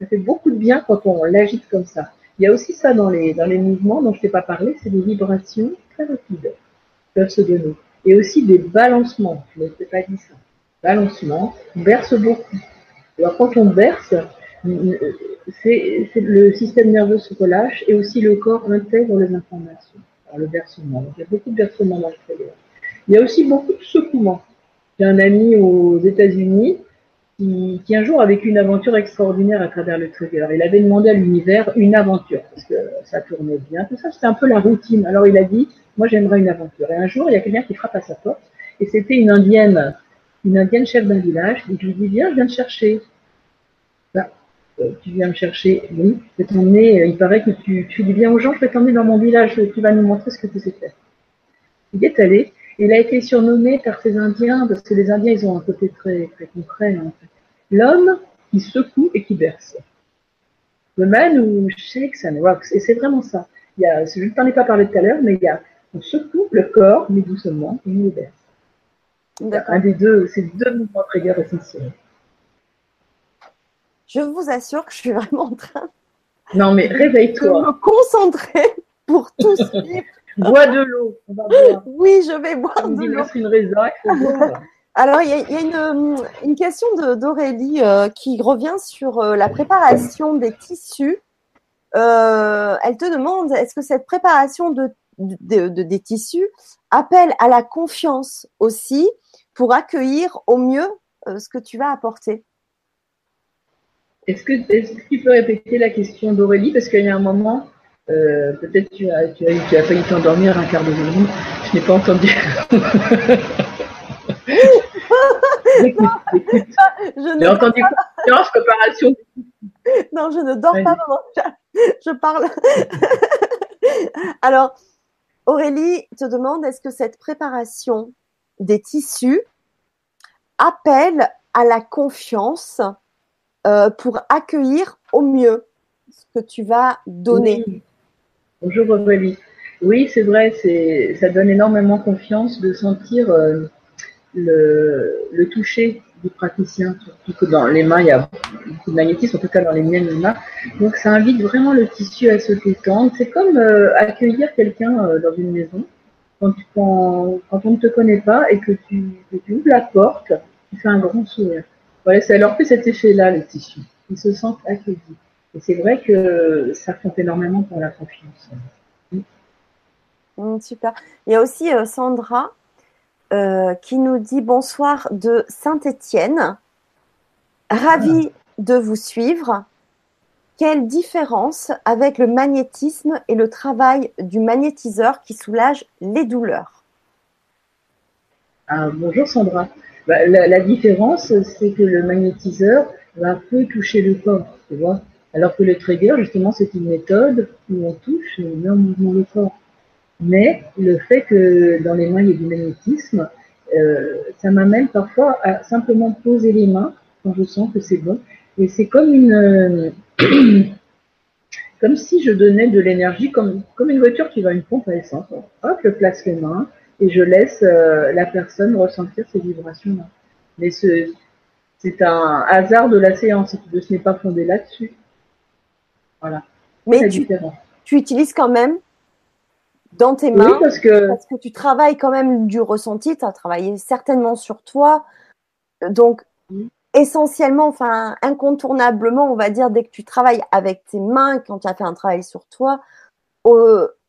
Ça fait beaucoup de bien quand on l'agite comme ça. Il y a aussi ça dans les, dans les mouvements dont je t'ai pas parlé, c'est des vibrations très rapides qui peuvent se donner. Et aussi des balancements, je ne t'ai pas dit ça. Balancement, on berce beaucoup. Alors quand on berce, c'est le système nerveux se relâche et aussi le corps intègre les informations. Le versement, il y a beaucoup de versements dans le Il y a aussi beaucoup de secouements. J'ai un ami aux États-Unis qui, un jour a vécu une aventure extraordinaire à travers le. Alors, il avait demandé à l'univers une aventure, parce que ça tournait bien, tout ça, c'était un peu la routine. Alors, il a dit, moi, j'aimerais une aventure. Et un jour, il y a quelqu'un qui frappe à sa porte, et c'était une indienne, une indienne chef d'un village, et je lui dis, viens, je viens te chercher. Bah, euh, tu viens me chercher, oui, je vais t'emmener, euh, il paraît que tu, tu dis bien aux gens, je vais t'emmener dans mon village, tu vas nous montrer ce que tu sais faire. Il est allé, il a été surnommé par ces Indiens, parce que les Indiens, ils ont un côté très, très concret, en fait. L'homme qui secoue et qui berce. The man who shakes and rocks. Et c'est vraiment ça. Il y a, je ne t'en ai pas parlé tout à l'heure, mais il y a, on secoue le corps, mais doucement, et on le berce. Un des deux, c'est deux mouvements trigger essentiels. Je vous assure que je suis vraiment en train. Non, mais réveille-toi. De me concentrer pour tout suivre. Bois de l'eau. Oui, je vais boire de l'eau. une Alors, il y a, une, question d'Aurélie euh, qui revient sur euh, la préparation des tissus. Euh, elle te demande est-ce que cette préparation de, des tissus appelle à la confiance aussi pour accueillir au mieux ce que tu vas apporter? Est-ce que, est que, tu peux répéter la question d'Aurélie? Parce qu'il y a un moment, euh, peut-être tu as, tu, as, tu as failli t'endormir un quart de seconde. Je n'ai pas entendu. J'ai entendu confiance, préparation. Non, je ne dors pas, maman. Je parle. Alors, Aurélie te demande est-ce que cette préparation des tissus appelle à la confiance euh, pour accueillir au mieux ce que tu vas donner? Bonjour Aurélie. Oui, c'est vrai, ça donne énormément confiance de sentir euh, le, toucher du praticien, surtout que dans les mains, il y a beaucoup de magnétisme, en tout cas dans les miennes mains. Donc ça invite vraiment le tissu à se détendre. C'est comme euh, accueillir quelqu'un euh, dans une maison. Quand, on ne te connaît pas et que tu, que tu ouvres la porte, tu fais un grand sourire. Voilà, ça leur fait cet effet-là, le tissu. Ils se sentent accueillis. Et c'est vrai que ça compte énormément pour la confiance. Mm, super. Il y a aussi euh, Sandra euh, qui nous dit bonsoir de Saint-Étienne. Ravi de vous suivre. Quelle différence avec le magnétisme et le travail du magnétiseur qui soulage les douleurs? Ah, Bonjour Sandra. Bah, la, la, différence, c'est que le magnétiseur va peu toucher le corps, tu vois. Alors que le trigger, justement, c'est une méthode où on touche et on met en mouvement le corps. Mais le fait que dans les mains, il y ait du magnétisme, euh, ça m'amène parfois à simplement poser les mains quand je sens que c'est bon. Et c'est comme une, comme si je donnais de l'énergie, comme, une voiture qui va à une pompe à essence. Hop, je place les mains et je laisse euh, la personne ressentir ces vibrations-là. Mais c'est un hasard de la séance, ce n'est pas fondé là-dessus. Voilà. Mais tu, tu, utilises quand même dans tes mains parce, que... parce que tu travailles quand même du ressenti, tu as travaillé certainement sur toi. Donc, essentiellement, enfin, incontournablement, on va dire, dès que tu travailles avec tes mains, quand tu as fait un travail sur toi,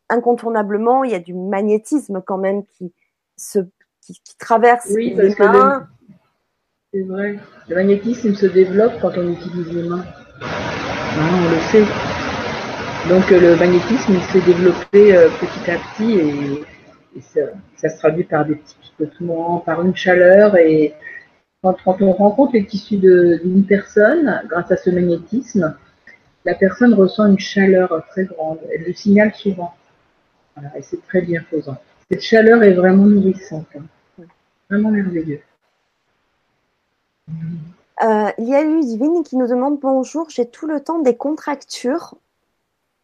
incontournablement, il y a du magnétisme quand même qui, se, qui, traverse oui, les mains. C'est vrai. Le magnétisme se développe quand on utilise les mains. Hein, on le sait. Donc euh, le magnétisme s'est développé euh, petit à petit et, ça, se traduit par des petits picotements, par une chaleur et quand, on rencontre les tissus d'une personne, grâce à ce magnétisme, la personne ressent une chaleur très grande. Elle le signale souvent. Et c'est très bien faisant. Cette chaleur est vraiment nourrissante. Hein. Vraiment merveilleux. Euh, il y a Ludivine qui nous demande bonjour, j'ai tout le temps des contractures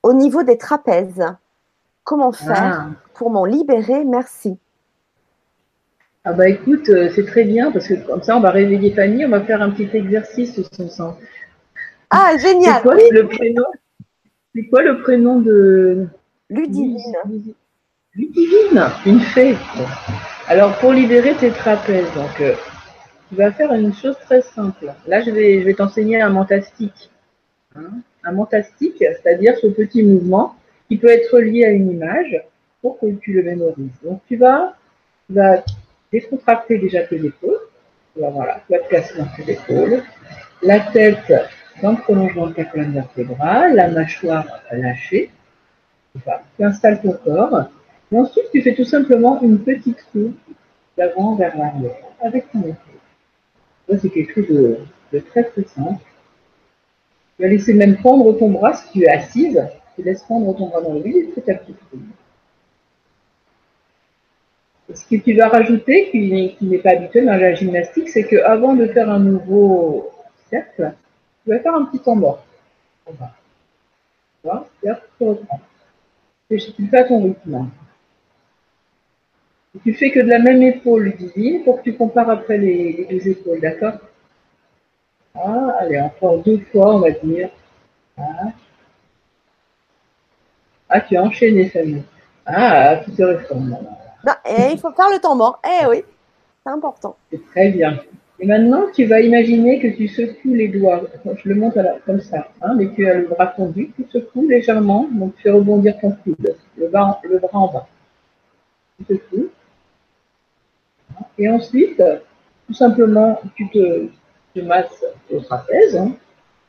au niveau des trapèzes. Comment faire ah. pour m'en libérer? Merci. Ah bah écoute, euh, c'est très bien parce que comme ça on va réveiller Fanny, on va faire un petit exercice Ah, génial. C'est quoi le prénom? C'est quoi le prénom de Ludivine. Ludivine, une fée. Alors pour libérer tes trapèzes, donc euh, tu vas faire une chose très simple. Là, je vais, je vais t'enseigner un mentastique. Hein. un mentastique, c'est-à-dire ce petit mouvement qui peut être lié à une image pour que tu le mémorises. Donc tu vas, tu décontracter déjà tes épaules. Voilà, tu vas te placer dans tes épaules. La tête dans le prolongement de ta colonne vertébrale, la mâchoire lâchée. Tu installes ton corps. Et ensuite, tu fais tout simplement une petite roue d'avant vers l'arrière avec ton épaule. Ça, c'est quelque chose de, très très simple. Tu vas laisser même prendre ton bras si tu es assise. Tu laisses prendre ton bras dans le vide et petit à petit. Ce que tu vas rajouter, qui, n'est pas habituel dans la gymnastique, c'est qu'avant de faire un nouveau cercle, tu vas faire un petit temps mort. Tu tu fais ton rythme. Tu fais que de la même épaule divine pour que tu compares après les, les deux épaules, d'accord? Ah, Allez, encore deux fois, on va dire. Ah, ah tu as enchaîné, famille. Ah, tu te réformes. Non, et il faut faire le temps mort. Eh oui, c'est important. C'est très bien. Et maintenant, tu vas imaginer que tu secoues les doigts. Je le monte comme ça, hein, mais tu as le bras tendu, tu secoues légèrement, donc tu fais rebondir ton coude, le, le bras en bas. Tu secoues. Et ensuite, tout simplement, tu te, masses au trapèze. Hein.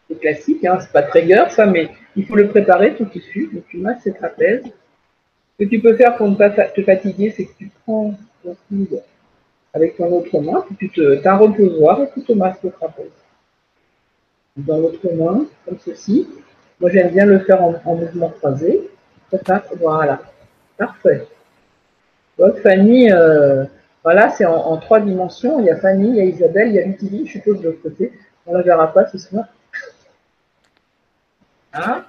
C'est classique, hein, c'est pas très gueur ça, mais il faut le préparer tout dessus. Donc tu masses ces trapèzes. Ce que tu peux faire pour ne pas te fatiguer, c'est que tu prends ton coude avec ton autre main, puis tu te, as un et tu te masses le trapèze. Dans l'autre main, comme ceci. Moi, j'aime bien le faire en, mouvement croisé. Voilà. Parfait. Donc, Fanny, voilà, c'est en, trois dimensions. Il y a Fanny, il y a Isabelle, il y a Luthili, je suppose, de l'autre côté. On ne la verra pas ce soir. Hein?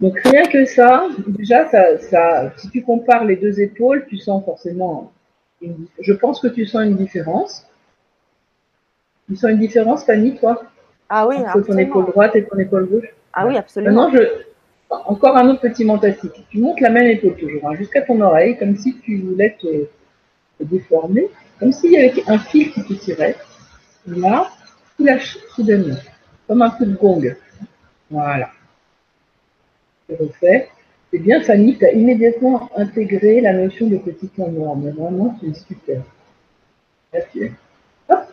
Donc rien que ça, déjà, ça, ça, si tu compares les deux épaules, tu sens forcément une, je pense que tu sens une différence. Tu sens une différence, Fanny, toi? Ah oui, Entre ton épaule droite et ton épaule gauche? Ah oui, absolument. Maintenant, je, encore un autre petit mentastique. Tu montes la même épaule toujours, hein, jusqu'à ton oreille, comme si tu voulais te, déformer, comme s'il y avait un fil qui te tirait. Là, tu lâches soudainement, comme un coup de gong. Voilà. Je refais. C'est bien, Fanny, tu as immédiatement intégré la notion de petit temps mort. Mais vraiment, c'est super. Hop,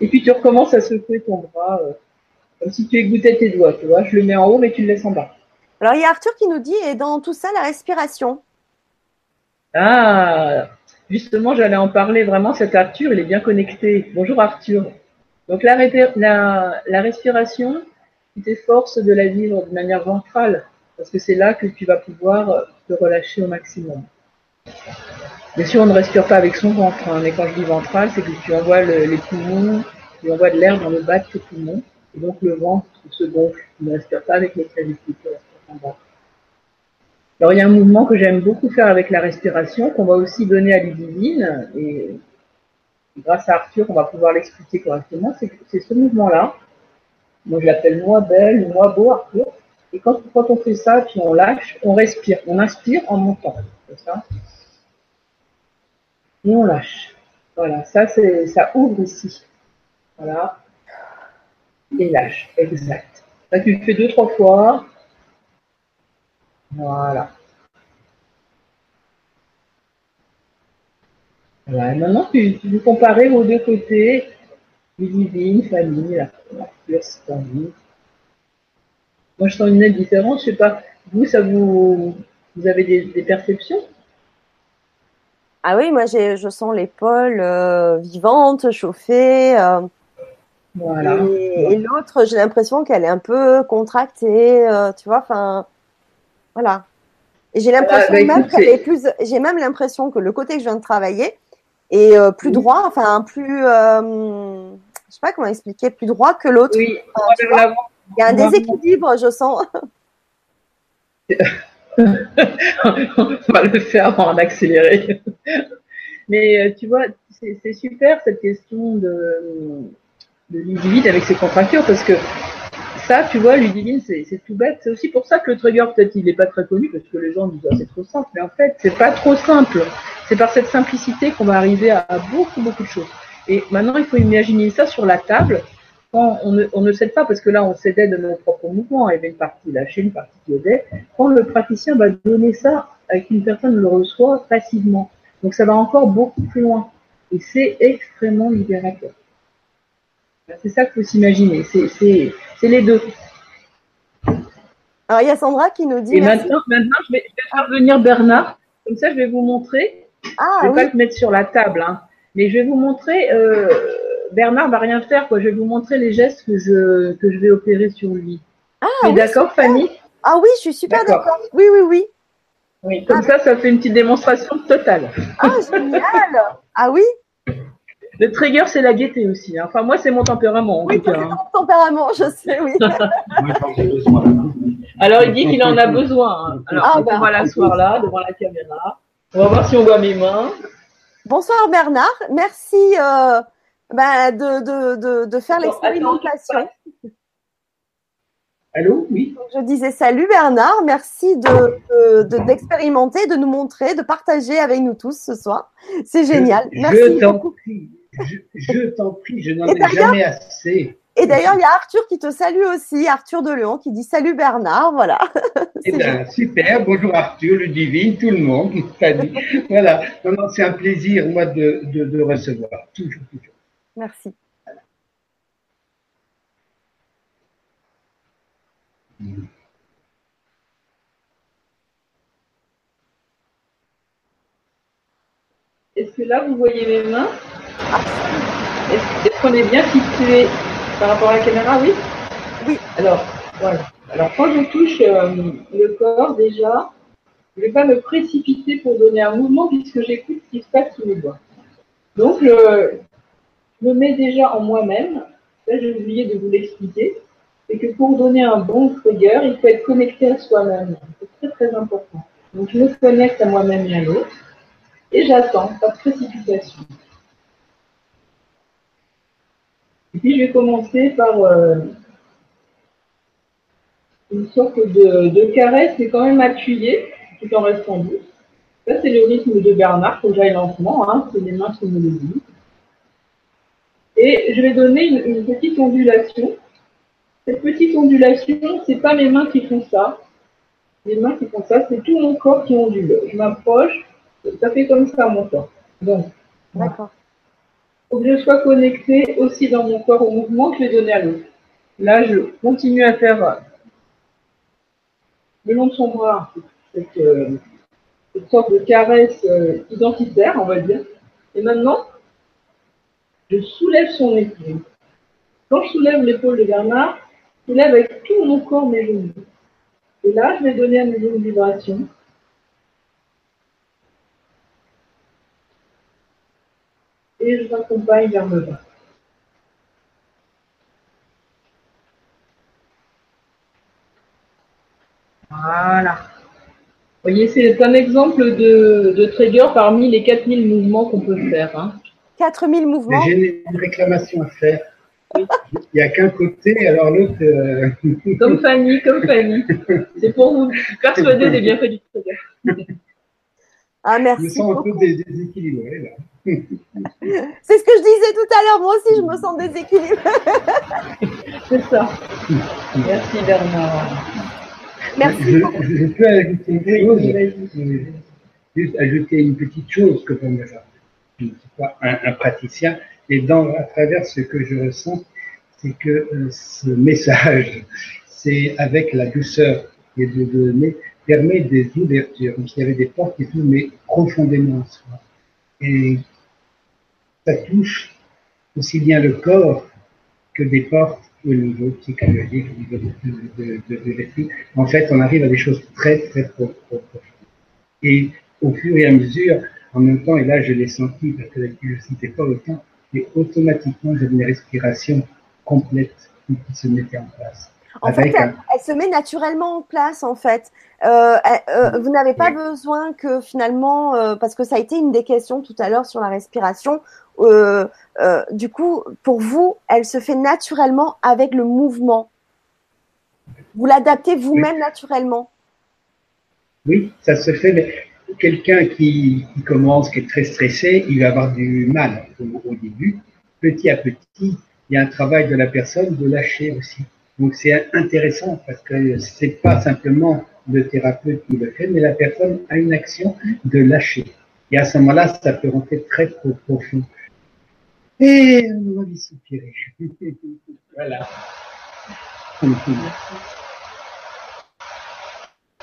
Et puis tu recommences à secouer ton bras euh, comme si tu égouttais tes doigts, tu vois. Je le mets en haut, mais tu le laisses en bas. Alors il y a Arthur qui nous dit, et dans tout ça, la respiration. Ah, justement, j'allais en parler vraiment. Cet Arthur, il est bien connecté. Bonjour Arthur. Donc la, respiration, tu t'efforces de la vivre de manière ventrale, parce que c'est là que tu vas pouvoir te relâcher au maximum. Bien sûr, on ne respire pas avec son ventre, hein, mais quand je dis ventral, c'est que tu envoies les poumons, tu envoies de l'air dans le bas de tes poumons, et donc le ventre se gonfle. Tu ne respires pas avec l'extrémité, tu respires en bas. Alors il y a un mouvement que j'aime beaucoup faire avec la respiration, qu'on va aussi donner à Ludivine, et grâce à Arthur, on va pouvoir l'expliquer correctement, c'est ce mouvement-là. Moi, je l'appelle moi belle moi beau, Arthur. Et quand, on fait ça, puis on lâche, on respire. On inspire en montant. Ça? Et on lâche. Voilà, ça, ça ouvre ici. Voilà. Et lâche. Exact. Là, tu le fais deux, trois fois. Voilà. Voilà. Et maintenant, tu, tu comparer aux deux côtés. Divine, famille, la, la famille. Moi, je sens une nette différence. Je sais pas, vous, ça vous, vous avez des, perceptions? Ah oui, moi, je sens l'épaule euh, vivante, chauffée. Euh, voilà. Et, l'autre, j'ai l'impression qu'elle est un peu contractée, euh, tu vois. Enfin, voilà. Et j'ai l'impression bah, même qu'elle est plus. J'ai même l'impression que le côté que je viens de travailler est plus droit, enfin plus je sais pas comment expliquer, plus droit que l'autre. Oui, il y a un déséquilibre, je sens. On va le faire en accéléré. Mais euh, tu vois, c'est super cette question de, de Ludivine avec ses contractures parce que ça, tu vois, Ludivine, c'est tout bête. C'est aussi pour ça que le trigger, peut-être, il n'est pas très connu parce que les gens disent ah, c'est trop simple. Mais en fait, c'est pas trop simple. C'est par cette simplicité qu'on va arriver à, beaucoup, beaucoup de choses. Et maintenant, il faut imaginer ça sur la table. Quand on ne, on cède pas, parce que là, on cédait de nos propres mouvements, il y avait une partie lâchée, une partie qui aidait. Quand le praticien va donner ça avec une personne le reçoit facilement. Donc, ça va encore beaucoup plus loin. Et c'est extrêmement libérateur. C'est ça qu'il faut s'imaginer. C'est les deux. Alors, il y a Sandra qui nous dit. Et maintenant, maintenant je, vais, faire venir Bernard. Comme ça, je vais vous montrer. Ah, je ne vais pas le mettre sur la table, hein, mais je vais vous montrer. Euh, Bernard va rien faire, quoi. Je vais vous montrer les gestes que je, que je vais opérer sur lui. Ah, oui, d'accord, Fanny? Ah oui, je suis super d'accord. Oui, oui, oui. Oui, comme ça, ça fait une petite démonstration totale. Ah, génial Ah oui le trigger, c'est la gaieté aussi. Hein. Enfin, moi, c'est mon tempérament. oui, c'est hein. mon tempérament, je sais, oui. Alors, il dit qu'il en a besoin. Hein. Alors, ah, on va l'asseoir là, devant la caméra. On va voir si on voit mes mains. Bonsoir Bernard, merci euh, bah, de, de, de, de, faire l'expérimentation. Allô, oui. Je disais salut Bernard, merci de, d'expérimenter, de, nous montrer, de partager avec nous tous ce soir. C'est génial. merci je t'en prie, je, t'en prie, je n'en ai jamais assez. Et d'ailleurs, il y a Arthur qui te salue aussi, Arthur de Léon, qui dit salut Bernard, voilà. Eh bien, super, bonjour Arthur, Ludivine, tout le monde, voilà, c'est un plaisir, moi, de, de recevoir, toujours, toujours. Merci. Est-ce que là, vous voyez mes mains? Est-ce qu'on est bien situé par rapport à la caméra? Oui Oui. Alors, voilà. Alors, quand je touche euh, le corps, déjà, je ne vais pas me précipiter pour donner un mouvement puisque j'écoute ce qui se passe sous mes doigts. Donc, je me mets déjà en moi-même. Là, j'ai oublié de vous l'expliquer c'est que pour donner un bon trigger, il faut être connecté à soi-même. C'est très très important. Donc je me connecte à moi-même et à l'autre et j'attends, pas de précipitation. Et puis je vais commencer par euh, une sorte de, de, caresse, mais quand même appuyée, tout en restant douce. Ça c'est le rythme de Bernard, faut que j'aille lentement, hein, c'est les mains qui me le disent. Et je vais donner une petite ondulation cette petite ondulation, c'est pas mes mains qui font ça. Les mains qui font ça, c'est tout mon corps qui ondule. Je m'approche, ça fait comme ça mon corps. Donc, d'accord. Faut que je sois connecté aussi dans mon corps au mouvement que je vais donner à l'autre. Là, je continue à faire le long de son bras cette, euh, sorte de caresse euh, identitaire, on va dire. Et maintenant, je soulève son épaule. Quand je soulève l'épaule de Bernard, lève avec tout mon corps mes genoux. Et là, je vais donner à mes une vibration. Et je m'accompagne vers le bas. Voilà. Vous voyez, c'est un exemple de, de, trigger parmi les 4000 mouvements qu'on peut faire. Hein. 4000 mouvements J'ai une réclamation à faire. Il n'y a qu'un côté, alors l'autre. Euh, comme Fanny, comme Fanny. C'est pour vous persuader des bienfaits du Ah, merci. Je me sens un peu déséquilibré, là. C'est ce que je disais tout à l'heure. Moi aussi, je me sens déséquilibré. C'est ça. Merci, Bernard. Merci. Je, je, peux ajouter une chose. Juste ajouter une petite chose que je ne suis pas un praticien et dans, à travers ce que je ressens, c'est que euh, ce message, c'est avec la douceur qui est de donner, permet des ouvertures, comme s'il y avait des portes qui s'ouvrent, mais profondément en soi. Et ça touche aussi bien le corps que des portes au niveau psychologique, au niveau de, l'esprit. En fait, on arrive à des choses très, très profondes. Et au fur et à mesure, en même temps, et là je l'ai senti parce que je ne sentais pas autant, et automatiquement j'avais une respiration complète qui se mettait en place. En fait, elle, se met naturellement en place, en fait. Euh, euh, vous n'avez pas besoin que finalement, euh, parce que ça a été une des questions tout à l'heure sur la respiration. du coup, pour vous, elle se fait naturellement avec le mouvement. Vous l'adaptez vous-même naturellement. Oui, ça se fait. Mais quelqu'un qui, commence, qui est très stressé, il va avoir du mal au début. Petit à petit, il y a un travail de la personne de lâcher aussi. Donc c'est intéressant parce que c'est pas simplement le thérapeute qui le fait, mais la personne a une action de lâcher. Et à ce moment-là, ça peut rentrer très profond. Et on va soupirer. voilà.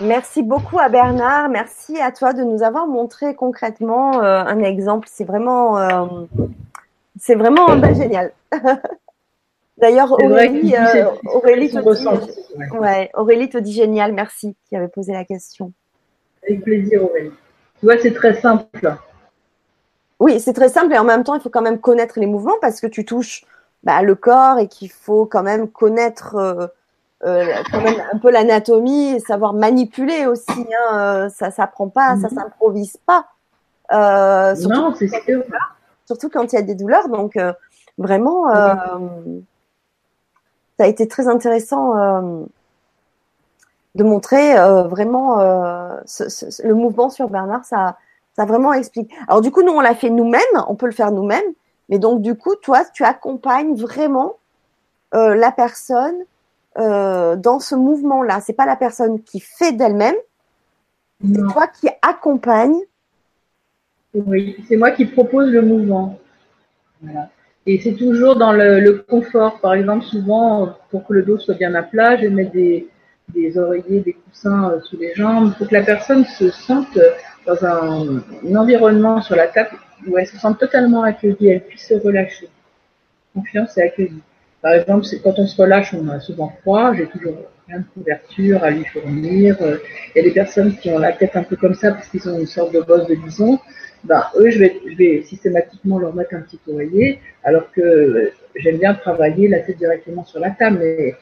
Merci beaucoup à Bernard. Merci à toi de nous avoir montré concrètement euh, un exemple. C'est vraiment, euh, c'est vraiment génial. D'ailleurs, Aurélie, euh, Aurélie, te dit, ouais. Aurélie te dit génial, merci, qui avait posé la question. Avec plaisir, Aurélie. Tu vois, c'est très simple. Oui, c'est très simple et en même temps, il faut quand même connaître les mouvements parce que tu touches bah, le corps et qu'il faut quand même connaître euh, euh, quand même un peu l'anatomie et savoir manipuler aussi. Hein, ça s'apprend pas, ça mhm. s'improvise pas. non, c'est sûr. Surtout quand il y a des douleurs, donc vraiment ça a été très intéressant euh, de montrer euh, vraiment euh, le mouvement sur Bernard. Ça, ça vraiment explique. Alors du coup, nous on l'a fait nous-mêmes, on peut le faire nous-mêmes, mais donc du coup, toi, tu accompagnes vraiment la personne dans ce mouvement-là. C'est pas la personne qui fait d'elle-même, c'est toi qui accompagne. Oui, c'est moi qui propose le mouvement. Voilà. Et c'est toujours dans le, confort. Par exemple, souvent, pour que le dos soit bien à plat, je mets des, des oreillers, des coussins euh, sous les jambes, pour que la personne se sente dans un, environnement sur la table où elle se sente totalement accueillie, elle puisse se relâcher. Confiance et accueillie. Par exemple, quand on se relâche, on a souvent froid, j'ai toujours plein de couverture à lui fournir. Il y a des personnes qui ont la tête un peu comme ça parce qu'ils ont une sorte de bosse de bison ben, eux, je vais, systématiquement leur mettre un petit oreiller, alors que j'aime bien travailler la tête directement sur la table, mais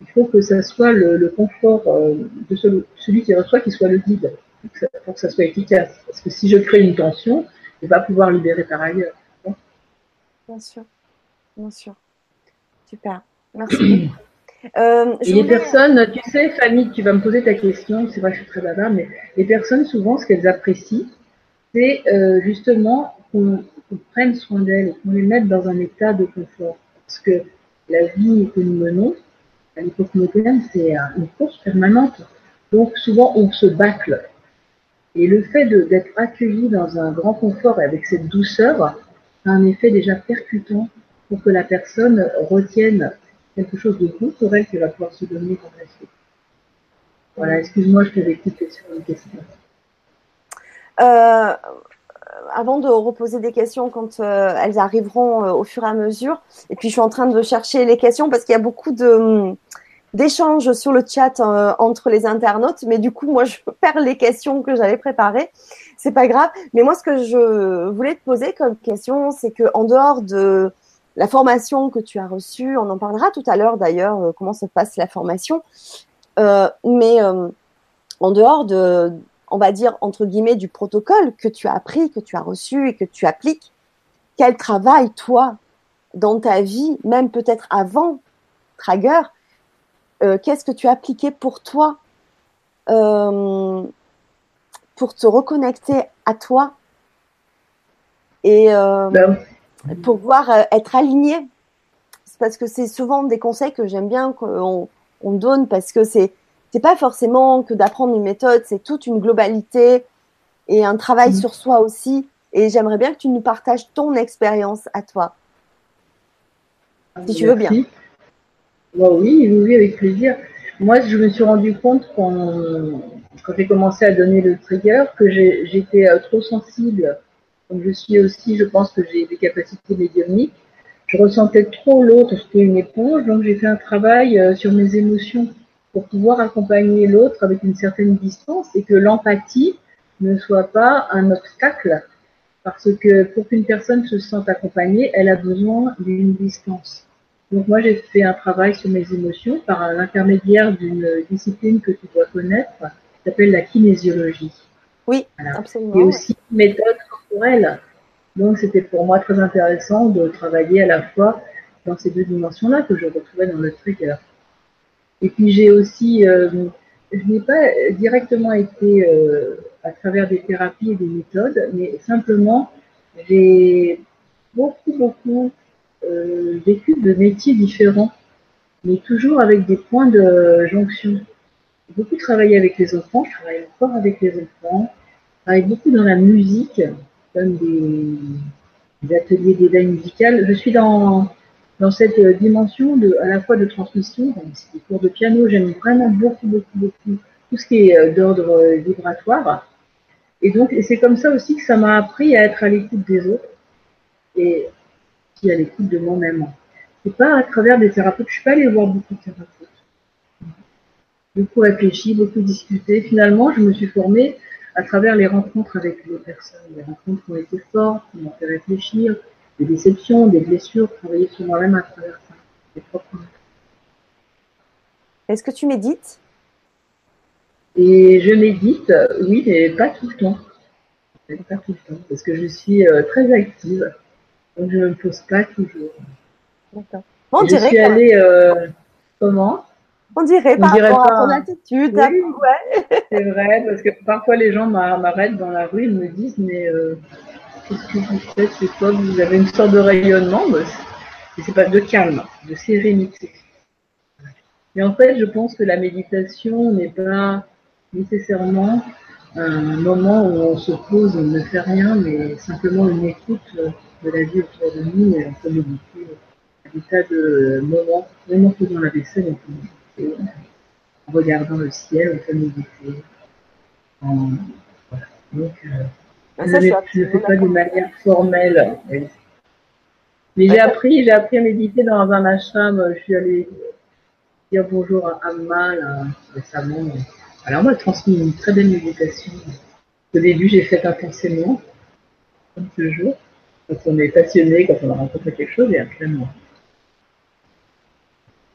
il faut que ça soit le, confort euh, de celui, qui reçoit qui soit le guide, pour que, ça, soit efficace. Parce que si je crée une tension, je vais pas pouvoir libérer par ailleurs. Bien sûr, bien sûr. Super, merci. Euh, les personnes, tu sais, Fanny, tu vas me poser ta question, c'est vrai que je suis très bavard, mais les personnes, souvent, ce qu'elles apprécient, c'est euh, justement qu'on prenne soin d'elles, qu'on les mette dans un état de confort. Parce que la vie que nous menons, à l'époque moderne, c'est une course permanente. Donc souvent, on se bâcle. Et le fait d'être accueilli dans un grand confort et avec cette douceur, a un effet déjà percutant pour que la personne retienne quelque chose de elle qu'elle va pouvoir se donner la suite. Voilà, excuse-moi, je t'avais coupé sur une question. Euh, avant de reposer des questions quand euh, elles arriveront euh, au fur et à mesure. Et puis je suis en train de chercher les questions parce qu'il y a beaucoup de d'échanges sur le chat entre les internautes, mais du coup moi je perds les questions que j'avais préparées. C'est pas grave. Mais moi ce que je voulais te poser comme question, c'est que en dehors de la formation que tu as reçue, on en parlera tout à l'heure d'ailleurs comment se passe la formation, mais en dehors de, on va dire, entre guillemets, du protocole que tu as appris, que tu as reçu et que tu appliques, quel travail, toi, dans ta vie, même peut-être avant Trager, euh, qu'est-ce que tu as appliqué pour toi, euh, pour te reconnecter à toi et euh, ben. Pouvoir être aligné parce que c'est souvent des conseils que j'aime bien qu'on on donne parce que c'est c'est pas forcément que d'apprendre une méthode, c'est toute une globalité et un travail mm. sur soi aussi. Et j'aimerais bien que tu nous partages ton expérience à toi. Si tu veux bien. Bah oui, oui, avec plaisir. Moi, je me suis rendu compte quand, quand j'ai commencé à donner le trigger que j'étais euh, trop sensible. Comme je suis aussi, je pense que j'ai des capacités médiumniques. Je ressentais trop l'autre, j'étais une éponge, donc j'ai fait un travail euh, sur mes émotions pour pouvoir accompagner l'autre avec une certaine distance et que l'empathie ne soit pas un obstacle. Parce que pour qu'une personne se sente accompagnée, elle a besoin d'une distance. Donc moi, j'ai fait un travail sur mes émotions par l'intermédiaire d'une discipline que tu dois connaître, qui s'appelle la kinésiologie. Oui, absolument. Et aussi une méthode corporelle. Donc c'était pour moi très intéressant de travailler à la fois dans ces deux dimensions-là que je retrouvais dans le trigger. Et puis j'ai aussi, euh, je n'ai pas directement été euh, à travers des thérapies et des méthodes, mais simplement j'ai beaucoup, beaucoup euh, vécu de métiers différents, mais toujours avec des points de jonction. J'ai beaucoup travaillé avec les enfants, je travaille encore avec les enfants, travaille beaucoup dans la musique, comme des, des ateliers d'éveil musical. Je suis dans cette dimension à la fois de transmission, donc des cours de piano, j'aime vraiment beaucoup, beaucoup, beaucoup tout ce qui est euh, d'ordre vibratoire. Et donc, c'est comme ça aussi que ça m'a appris à être à l'écoute des autres et puis à l'écoute de moi-même. C'est pas à travers des thérapeutes, je suis pas allée voir beaucoup de thérapeutes. Beaucoup réfléchi, beaucoup discuté. Finalement, je me suis formée à travers les rencontres avec les personnes, les rencontres qui ont été fortes, qui m'ont fait réfléchir, des déceptions, des blessures, travailler sur moi-même à travers ça. Est-ce que tu médites? Et je médite, oui, mais pas tout le temps. Pas tout le temps, parce que je suis euh, très active. Donc je ne me pose pas toujours. D'accord. On dirait je suis allée. Euh, comment? On dirait par rapport à ton attitude. Oui, ouais. c'est vrai, parce que parfois les gens m'arrêtent dans la rue, ils me disent, mais euh, qu'est-ce que vous faites C'est quoi Vous avez une sorte de rayonnement, mais c'est pas de calme, de sérénité. Mais en fait, je pense que la méditation n'est pas nécessairement un moment où on se pose, on ne fait rien, mais simplement une écoute de la vie autour de nous et on peut méditer des tas de moments, même en faisant la vaisselle, on peut méditer, en regardant le ciel, on peut méditer. En... Voilà. Donc, euh, ah, je ne fais pas de manière formelle. Mais j'ai appris, j'ai appris à méditer dans un ashram. Je suis allée dire bonjour à Amma récemment. Alors, on m'a transmis une très belle méditation. Au début, j'ai fait intensément, comme ce jour, quand on est passionné, quand on a rencontré quelque chose, et après, moi.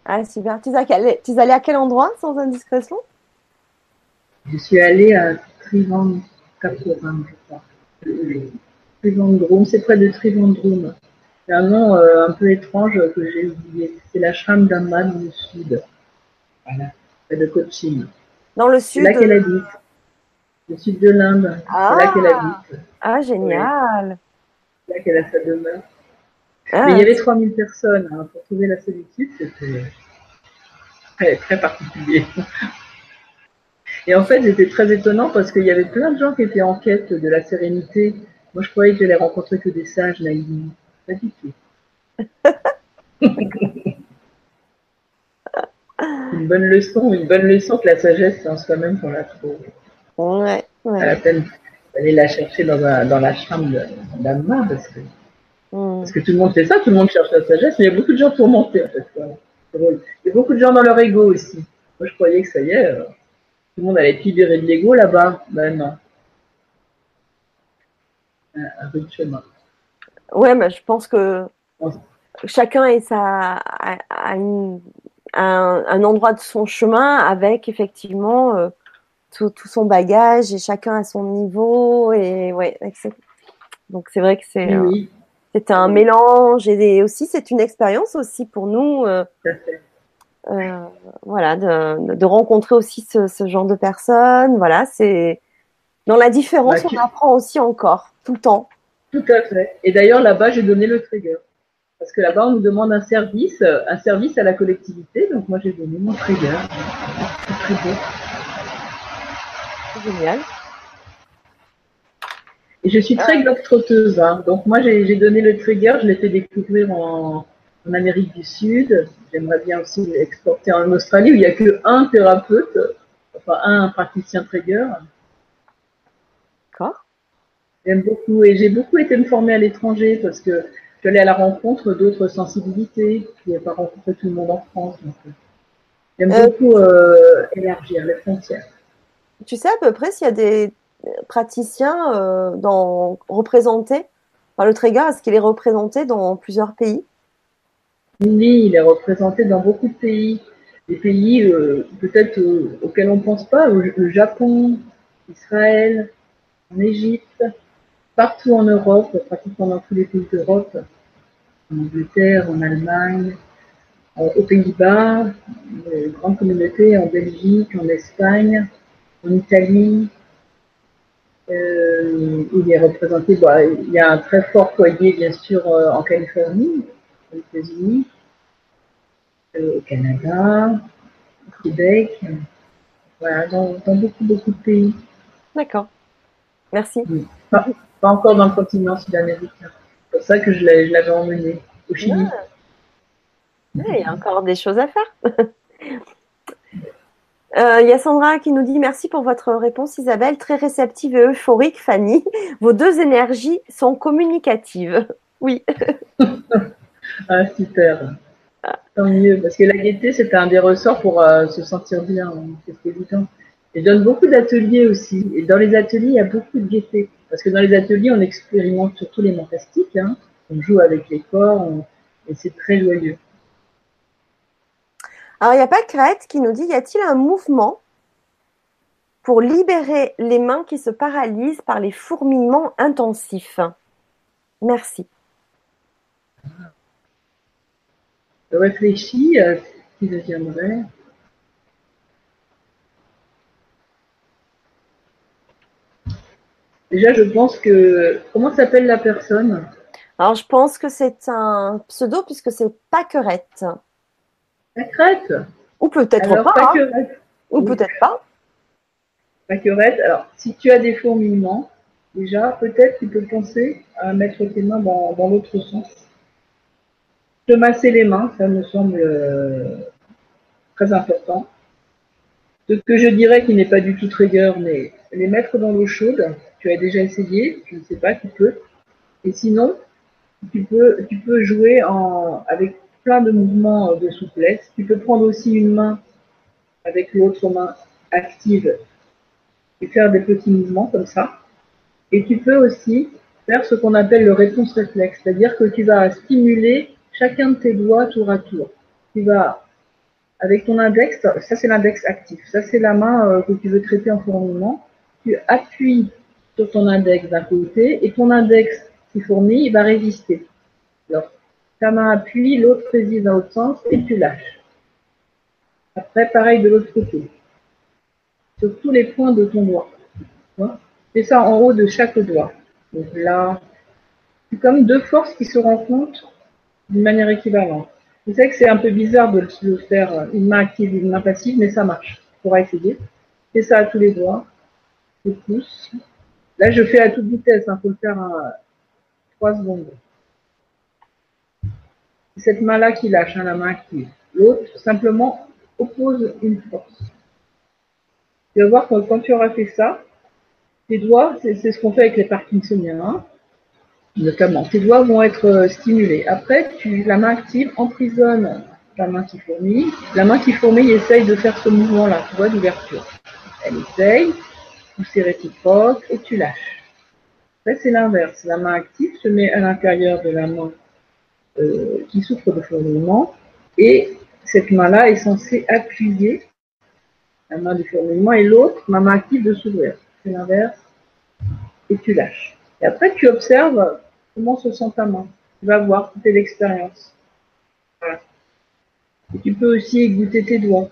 Ah, super. Tu es, allé à quel endroit, sans indiscrétion Je suis allée à Trivandrum, je crois. Trivandrum, c'est près de Trivandrum. C'est un nom euh, un peu étrange que j'ai oublié. C'est l'ashram d'Amma dans le sud. Voilà, près de Cochin. Dans le sud C'est là qu'elle habite. Le sud de l'Inde. Ah, c'est là qu'elle habite. Ah, génial. C'est là qu'elle a sa demeure. Ah, Mais il y avait 3000 personnes. Hein, pour trouver la solitude, c'était très, très particulier. Et en fait, c'était très étonnant parce qu'il y avait plein de gens qui étaient en quête de la sérénité. Moi, je croyais que j'allais rencontrer que des sages naïvement. Pas du tout. une bonne leçon, une bonne leçon que la sagesse, c'est en soi-même qu'on la trouve. Ouais, ouais. À la peine d'aller la chercher dans, dans la chambre d'Amma parce que, hmm. parce que tout le monde fait ça, tout le monde cherche la sagesse, mais il y a beaucoup de gens tourmentés en fait. Il y a beaucoup de gens dans leur ego aussi. Moi, je croyais que ça y est. Euh, tout le monde allait être libéré de l'ego là-bas. Ben non. Un, peu de chemin. Ouais, mais je pense que chacun est sa, a, un, un, endroit de son chemin avec effectivement euh, tout, tout, son bagage et chacun à son niveau. Et ouais, donc c'est vrai que c'est euh, c'est un mélange et aussi c'est une expérience aussi pour nous. Euh, euh, voilà, de, de, rencontrer aussi ce, ce, genre de personnes. Voilà, c'est dans la différence, bah, on apprend aussi encore tout le temps. Tout à fait. Et d'ailleurs, là-bas, j'ai donné le trigger. Parce que là-bas, on nous demande un service, un service à la collectivité. Donc, moi, j'ai donné mon trigger. C'est très beau. Génial. Je suis très globe-trotteuse. Hein. Donc, moi, j'ai donné le trigger. Je l'ai fait découvrir en, en Amérique du Sud. J'aimerais bien aussi l'exporter en Australie où il n'y a que un thérapeute, enfin un praticien trigger. D'accord. J'aime beaucoup et j'ai beaucoup été me former à l'étranger parce que je suis à la rencontre d'autres sensibilités. Je n'ai pas rencontré tout le monde en France. Euh, j'aime euh, beaucoup euh, élargir les frontières. Tu sais à peu près s'il y a des praticiens dans, représentés par le Trigger, est-ce qu'il est représenté dans plusieurs pays? Mini, il est représenté dans beaucoup de pays. Des pays euh, peut-être euh, auxquels on ne pense pas, le Japon, Israël, en Égypte, partout en Europe, pratiquement dans tous les pays d'Europe, en Angleterre, en Allemagne, aux Pays-Bas, grande communauté en Belgique, en Espagne, en Italie. Euh, il est représenté, il y a un très fort foyer bien sûr en Californie, aux États-Unis, au Canada, au Québec, voilà, dans, beaucoup, beaucoup de pays. D'accord. Merci. Pas, encore dans le continent sud-américain. C'est pour ça que je l'avais emmené au Chili. Ah. il y a encore des choses à faire. Euh, il y a Sandra qui nous dit merci pour votre réponse Isabelle, très réceptive et euphorique Fanny. Vos deux énergies sont communicatives. Oui. ah super. Tant mieux, parce que la gaieté, c'est un des ressorts pour euh, se sentir bien, hein, c'est évident. Je donne beaucoup d'ateliers aussi. Et dans les ateliers, il y a beaucoup de gaieté. Parce que dans les ateliers, on expérimente surtout les fantastiques. Hein. On joue avec les corps et c'est très joyeux. Alors, il n'y a pas Crête qui nous dit, y a-t-il un mouvement pour libérer les mains qui se paralysent par les fourmillements intensifs? Merci réfléchis à ce qui deviendrait. Déjà, je pense que. Comment s'appelle la personne? Alors, je pense que c'est un pseudo puisque c'est Paquerette. Paquerette Ou peut-être pas. Hein. Ou peut-être pas. Paquerette. Alors, si tu as des fourmillements, déjà, peut-être tu peux penser à mettre tes mains dans, dans l'autre sens se masser les mains, ça me semble euh, très important. Ce que je dirais qui n'est pas du tout trigger, mais les mettre dans l'eau chaude, tu as déjà essayé, je ne sais pas, tu peux. Et sinon, tu peux, tu peux jouer en, avec plein de mouvements de souplesse. Tu peux prendre aussi une main avec l'autre main active et faire des petits mouvements comme ça. Et tu peux aussi faire ce qu'on appelle le réponse réflexe, c'est-à-dire que tu vas stimuler chacun de tes doigts tour à tour. Tu vas, avec ton index, ça c'est l'index actif, ça c'est la main euh, que tu veux traiter en fourmillement. Tu appuies sur ton index d'un côté et ton index qui fournit, va résister. Ta main appuie, l'autre résiste dans l'autre sens et tu lâches. Après, pareil de l'autre côté. Sur tous les points de ton doigt. Fais ça en haut de chaque doigt. Donc là, c'est comme deux forces qui se rencontrent d'une manière équivalente. Je sais que c'est un peu bizarre de le faire euh, une main active et une main passive, mais ça marche. On pourra essayer. Fais ça à tous les doigts. Je pousse. Là, je fais à toute vitesse. Il hein, faut le faire à 3 secondes. Cette main-là qui lâche, hein, la main active. L'autre, simplement, oppose une force. Tu vas voir que quand tu auras fait ça, tes doigts, c'est ce qu'on fait avec les Parkinsoniens. Hein, notamment. Tes doigts vont être euh, stimulés. Après, tu, la main active emprisonne la main qui fourmille. La main qui fourmille essaye de faire ce mouvement-là, tu vois, d'ouverture. Elle essaye, pousser réciproque, et tu lâches. Après, c'est l'inverse. La main active se met à l'intérieur de la main euh, qui souffre de fourmillement, et cette main-là est censée appuyer la main du fourmillement, et l'autre, ma main active, de s'ouvrir. C'est l'inverse, et tu lâches. Et après, tu observes Comment se sent ta main Tu vas voir, c'est l'expérience. Et tu peux aussi goûter tes doigts.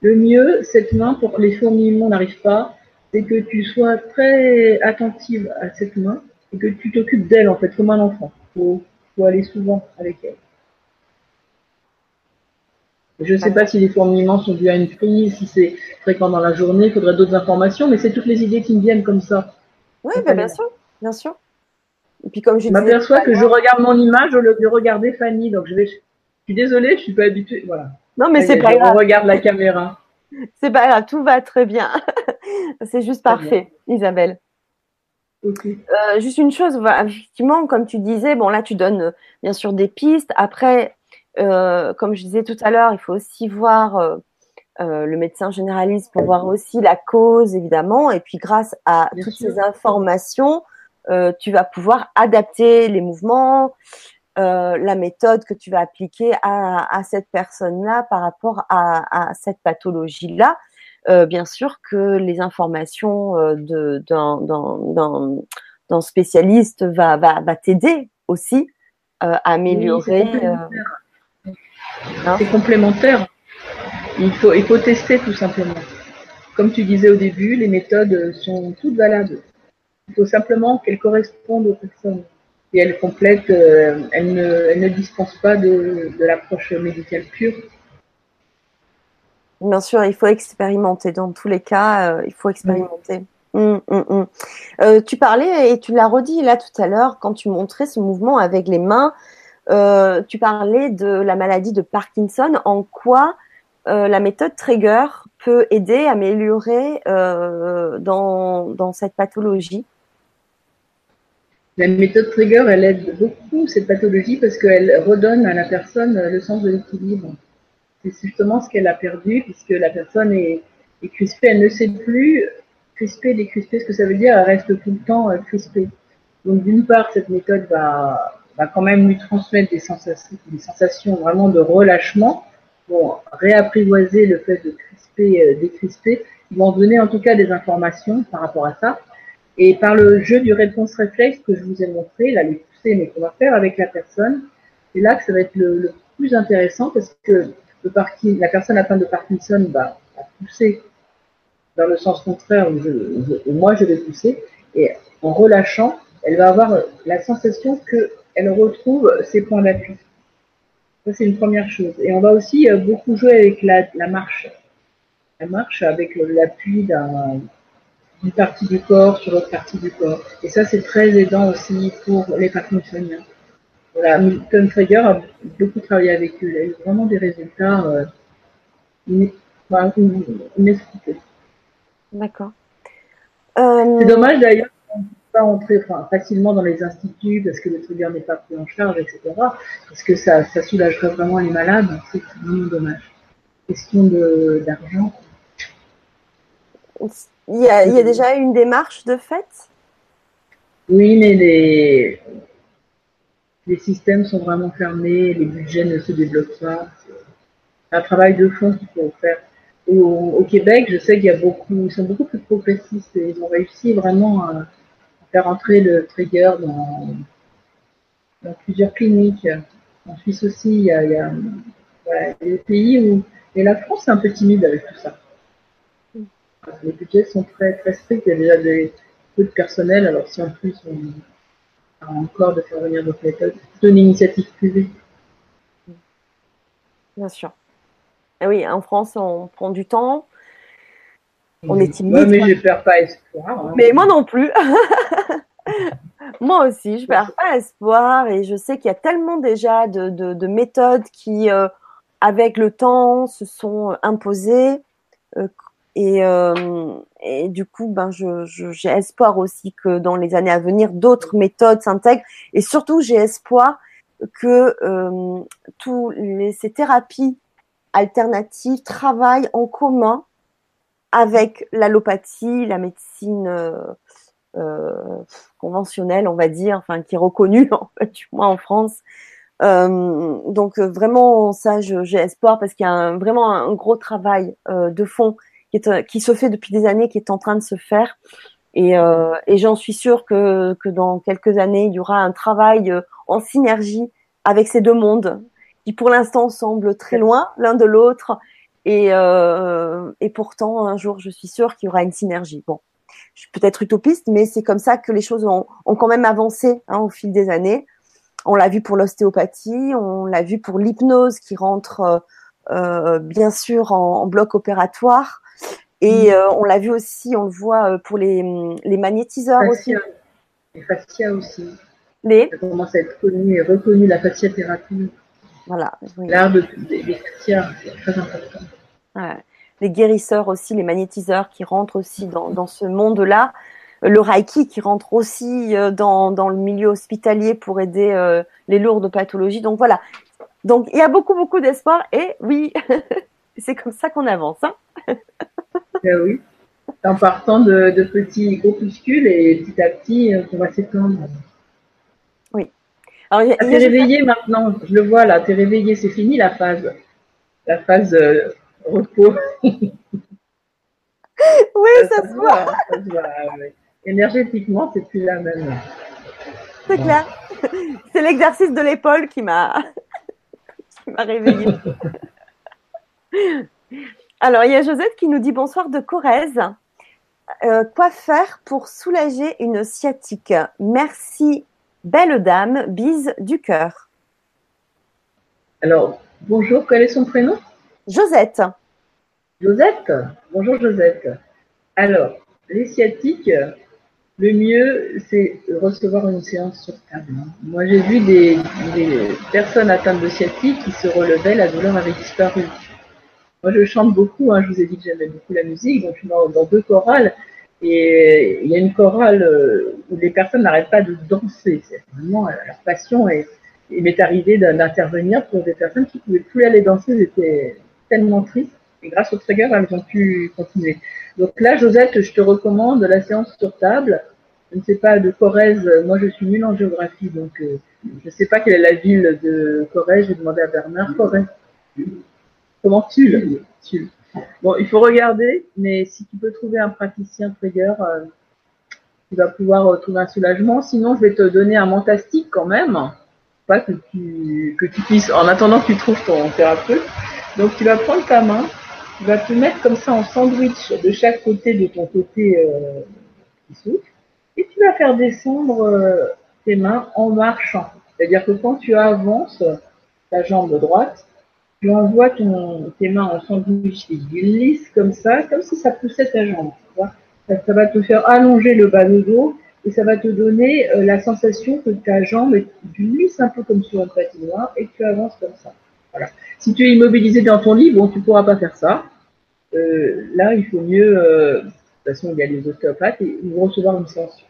Le mieux, cette main, pour que les fourmillements n'arrivent pas, c'est que tu sois très attentive à cette main et que tu t'occupes d'elle, en fait, comme un enfant. Faut aller souvent avec elle. Je ne sais pas si les fourmillements sont dus à une prise, si c'est fréquent dans la journée, il faudrait d'autres informations, mais c'est toutes les idées qui me viennent comme ça. Oui, ben, bien sûr, bien sûr. Et puis comme je, m'aperçois que je regarde mon image au lieu de regarder Fanny, donc je vais. Je suis désolée, je suis pas habituée. Voilà. Non, mais c'est pas grave. On regarde la caméra. C'est pas grave, tout va très bien. c'est juste parfait, Isabelle. Okay. Euh, juste une chose, effectivement, comme tu disais, bon là tu donnes euh, bien sûr des pistes. Après, euh, comme je disais tout à l'heure, il faut aussi voir euh, le médecin généraliste pour voir aussi la cause, évidemment. Et puis grâce à toutes ces informations, euh, tu vas pouvoir adapter les mouvements la méthode que tu vas appliquer à, cette personne-là par rapport à, cette pathologie-là. Bien sûr que les informations d'un spécialiste va, va, va t'aider aussi à améliorer. c'est complémentaire. Il faut, il faut tester tout simplement. Comme tu disais au début, les méthodes sont toutes valables. Il faut simplement qu'elles correspondent aux personnes. Et elles complètent, euh, elles, ne, ne, dispensent pas de, de l'approche médicale pure. Bien sûr, il faut expérimenter. Dans tous les cas, euh, il faut expérimenter. Hum, hum, hum. Euh, tu parlais et tu l'as redit là tout à l'heure quand tu montrais ce mouvement avec les mains. Euh, tu parlais de la maladie de Parkinson. En quoi la méthode Trigger peut aider à améliorer dans, dans cette pathologie? La méthode Trigger, elle aide beaucoup cette pathologie parce qu'elle redonne à la personne le sens de l'équilibre. C'est justement ce qu'elle a perdu puisque la personne est, crispée, elle ne sait plus crispée, décrispée, ce que ça veut dire, elle reste tout le temps euh, crispée. Donc d'une part, cette méthode va, quand même lui transmettre des sensations, vraiment de relâchement pour réapprivoiser le fait de crisper, euh, décrisper. Ils vont donner en tout cas des informations par rapport à ça. Et par le jeu du réponse réflexe que je vous ai montré, là, les poussées, mais qu'on va faire avec la personne, c'est là que ça va être le, plus intéressant parce que la personne atteinte de Parkinson va, pousser dans le sens contraire où, je, moi je vais pousser et en relâchant, elle va avoir la sensation qu'elle retrouve ses points d'appui. Ça, c'est une première chose. Et on va aussi euh, beaucoup jouer avec. La marche avec l'appui d'une partie du corps sur l'autre partie du corps. Et ça, c'est très aidant aussi pour les Parkinsoniens. Voilà, Milton Traeger a beaucoup travaillé avec eux. Il a eu vraiment des résultats euh, inexpliqués. D'accord. Euh... C'est dommage d'ailleurs pas entrer facilement dans les instituts parce que le trigger n'est pas pris en charge, etc. Parce que ça, ça soulagerait vraiment les malades. C'est vraiment dommage. Question d'argent. Il y, a, il y a déjà une démarche de fait? Oui, mais les, les systèmes sont vraiment fermés, les budgets ne se débloquent pas. C'est un travail de fond qu'il faut faire. Au, au, Québec, je sais qu'il y a beaucoup, ils sont beaucoup plus progressistes et ils ont réussi vraiment à faire entrer le trigger dans, dans, plusieurs cliniques. En Suisse aussi, il y a, il y a voilà, des pays où. Et la France est un peu timide avec tout ça. Les budgets sont très, très stricts, il y a déjà des, peu de personnel, alors si en plus on encore de faire venir d'autres méthodes, c'est une initiative privée. Bien sûr. Et oui, en France, on prend du temps, on est timide. mais je perds pas espoir. Hein. Mais moi non plus. moi aussi, je perds pas espoir et je sais qu'il y a tellement déjà de, de, méthodes qui, euh, avec le temps, se sont imposées. Euh, et, euh, du coup, ben, je, j'ai espoir aussi que dans les années à venir, d'autres méthodes s'intègrent. Et surtout, j'ai espoir que tous les, ces thérapies alternatives travaillent en commun avec l'allopathie, la médecine euh, euh, conventionnelle, on va dire, enfin qui est reconnue en fait, du moins en France. Euh, donc vraiment ça, j'ai espoir parce qu'il y a un, vraiment un gros travail de fond qui, est, qui se fait depuis des années, qui est en train de se faire. Et, et j'en suis sûre que, que dans quelques années, il y aura un travail en synergie avec ces deux mondes qui pour l'instant semblent très loin l'un de l'autre et, euh, et pourtant, un jour, je suis sûre qu'il y aura une synergie. Bon, je suis peut-être utopiste, mais c'est comme ça que les choses ont, ont quand même avancé hein, au fil des années. On l'a vu pour l'ostéopathie, on l'a vu pour l'hypnose qui rentre euh, euh bien sûr en, en, bloc opératoire. Et mmh. euh, on l'a vu aussi, on le voit euh, pour les, les magnétiseurs aussi. Les fascias aussi. Les? Ça commence à être connu et reconnu la fasciathérapie. Voilà. L'art de, des, des c'est très important. Les guérisseurs aussi, les magnétiseurs qui rentrent aussi dans, dans ce monde-là. Le Reiki qui rentre aussi euh, dans, dans le milieu hospitalier pour aider euh, les lourdes pathologies. Donc voilà. Donc il y a beaucoup, beaucoup d'espoir et oui, c'est comme ça qu'on avance. Hein ben oui. En partant de, de petits groupuscules et petit à petit, on va s'étendre. Alors, y a, t'es réveillé maintenant, je le vois là, t'es réveillé, c'est fini la phase, la phase euh, repos. oui, ça, se voit. Ça se voit Énergétiquement, c'est plus la même. C'est clair. C'est l'exercice de l'épaule qui m'a m'a réveillée. Alors, il y a Josette qui nous dit bonsoir de Corrèze. Euh, quoi faire pour soulager une sciatique? Merci, belle dame. Bise du cœur. Alors, bonjour, quel est son prénom? Josette. Josette? Bonjour Josette. Alors, les sciatiques, le mieux, c'est recevoir une séance sur table. Moi, j'ai vu des, personnes atteintes de sciatique qui se relevaient, la douleur avait disparu. Moi, je chante beaucoup, hein, je vous ai dit que j'aimais beaucoup la musique, donc je suis dans, deux chorales. Et il y a une chorale euh, où les personnes n'arrêtent pas de danser. C'est vraiment euh, leur passion. Et il m'est arrivé d'intervenir pour des personnes qui ne pouvaient plus aller danser. J'étais tellement triste. Et grâce au trigger, elles ont pu continuer. Donc là, Josette, je te recommande la séance sur table. Je ne sais pas de Corrèze. Moi, je suis nulle en géographie, donc euh, je ne sais pas quelle est la ville de Corrèze. J'ai demandé à Bernard. Corrèze. Comment tu Tulle. Bon, il faut regarder, mais si tu peux trouver un praticien trigger, euh, tu vas pouvoir euh, trouver un soulagement. Sinon, je vais te donner un mentastique quand même. Pas que tu, que tu puisses, en attendant que tu trouves ton thérapeute. Donc, tu vas prendre ta main, tu vas te mettre comme ça en sandwich de chaque côté de ton côté euh, qui souffle, et tu vas faire descendre euh, tes mains en marchant. C'est-à-dire que quand tu avances ta jambe droite, tu envoies ton, tes mains en sandwich et glisses comme ça, comme si ça poussait ta jambe. Ça, ça, va te faire allonger le bas de dos et ça va te donner euh, la sensation que ta jambe glisse un peu comme sur un patinoire et que tu avances comme ça. Voilà. Si tu es immobilisé dans ton lit, bon, tu pourras pas faire ça. Euh, là, il faut mieux, euh, de toute façon, il y a les ostéopathes et recevoir une séance.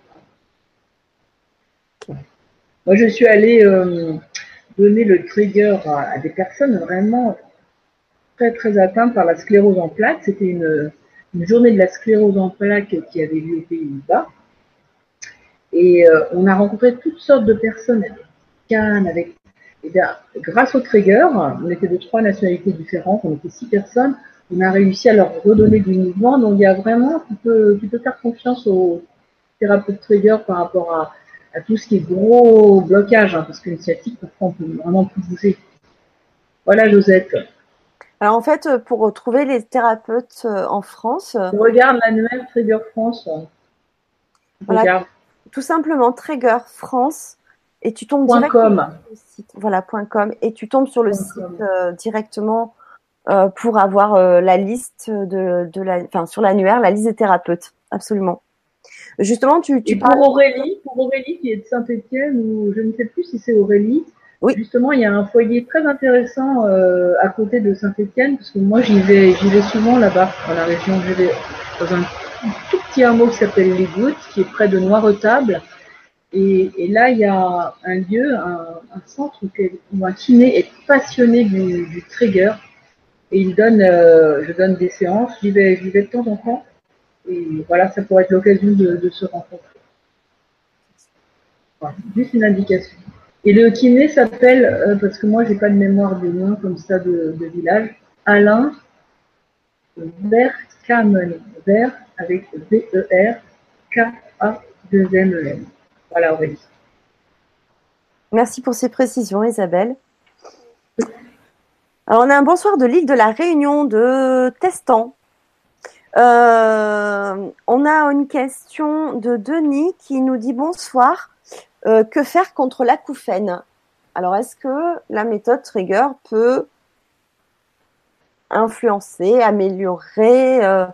Moi, je suis allée euh, donner le trigger à, des personnes vraiment très très atteintes par la sclérose en plaques. C'était une, journée de la sclérose en plaques qui avait lieu aux Pays-Bas. Et euh, on a rencontré toutes sortes de personnes avec Cannes, avec et bien, grâce au trigger, on était de trois nationalités différentes, on était six personnes, on a réussi à leur redonner du mouvement. Donc il y a vraiment, tu peux, tu peux faire confiance au thérapeute trigger par rapport à, à tout ce qui est gros blocage, hein, parce qu'une sciatique, parfois, on peut vraiment plus bouger. Voilà, Josette. Alors, en fait, pour trouver les thérapeutes euh, en France. Regarde l'annuaire Trigger France. Voilà, tout simplement, Trigger France. Et tu tombes directement sur le site. Voilà, .com. Et tu tombes sur le site euh, directement euh, pour avoir la liste de, de la, enfin, sur l'annuaire, la liste des thérapeutes. Absolument. Justement, tu, tu parles... pour Aurélie, pour Aurélie qui est de Saint-Étienne ou je ne sais plus si c'est Aurélie. Oui. Justement, il y a un foyer très intéressant euh, à côté de Saint-Étienne parce que moi j'y vais, j'y vais souvent là-bas dans la région. Je vais dans un tout petit hameau qui s'appelle Les Gouttes, qui est près de Noiretable. Et, et là, il y a un lieu, un, un centre où, un kiné est passionné du, du trigger et il donne, euh, je donne des séances. J'y vais, j'y vais de temps en temps. Et voilà, ça pourrait être l'occasion de, se rencontrer. juste une indication. Et le kiné s'appelle, euh, parce que moi j'ai pas de mémoire de nom comme ça de, village, Alain Verkamen. Ver avec V-E-R K-A-2-M-E-N. Voilà Aurélie. Merci pour ces précisions Isabelle. Alors on a un bonsoir de Ligue de la Réunion de Testan. Euh, on a une question de Denis qui nous dit bonsoir. Euh, que faire contre l'acouphène? Alors, est-ce que la méthode Trigger peut influencer, améliorer euh,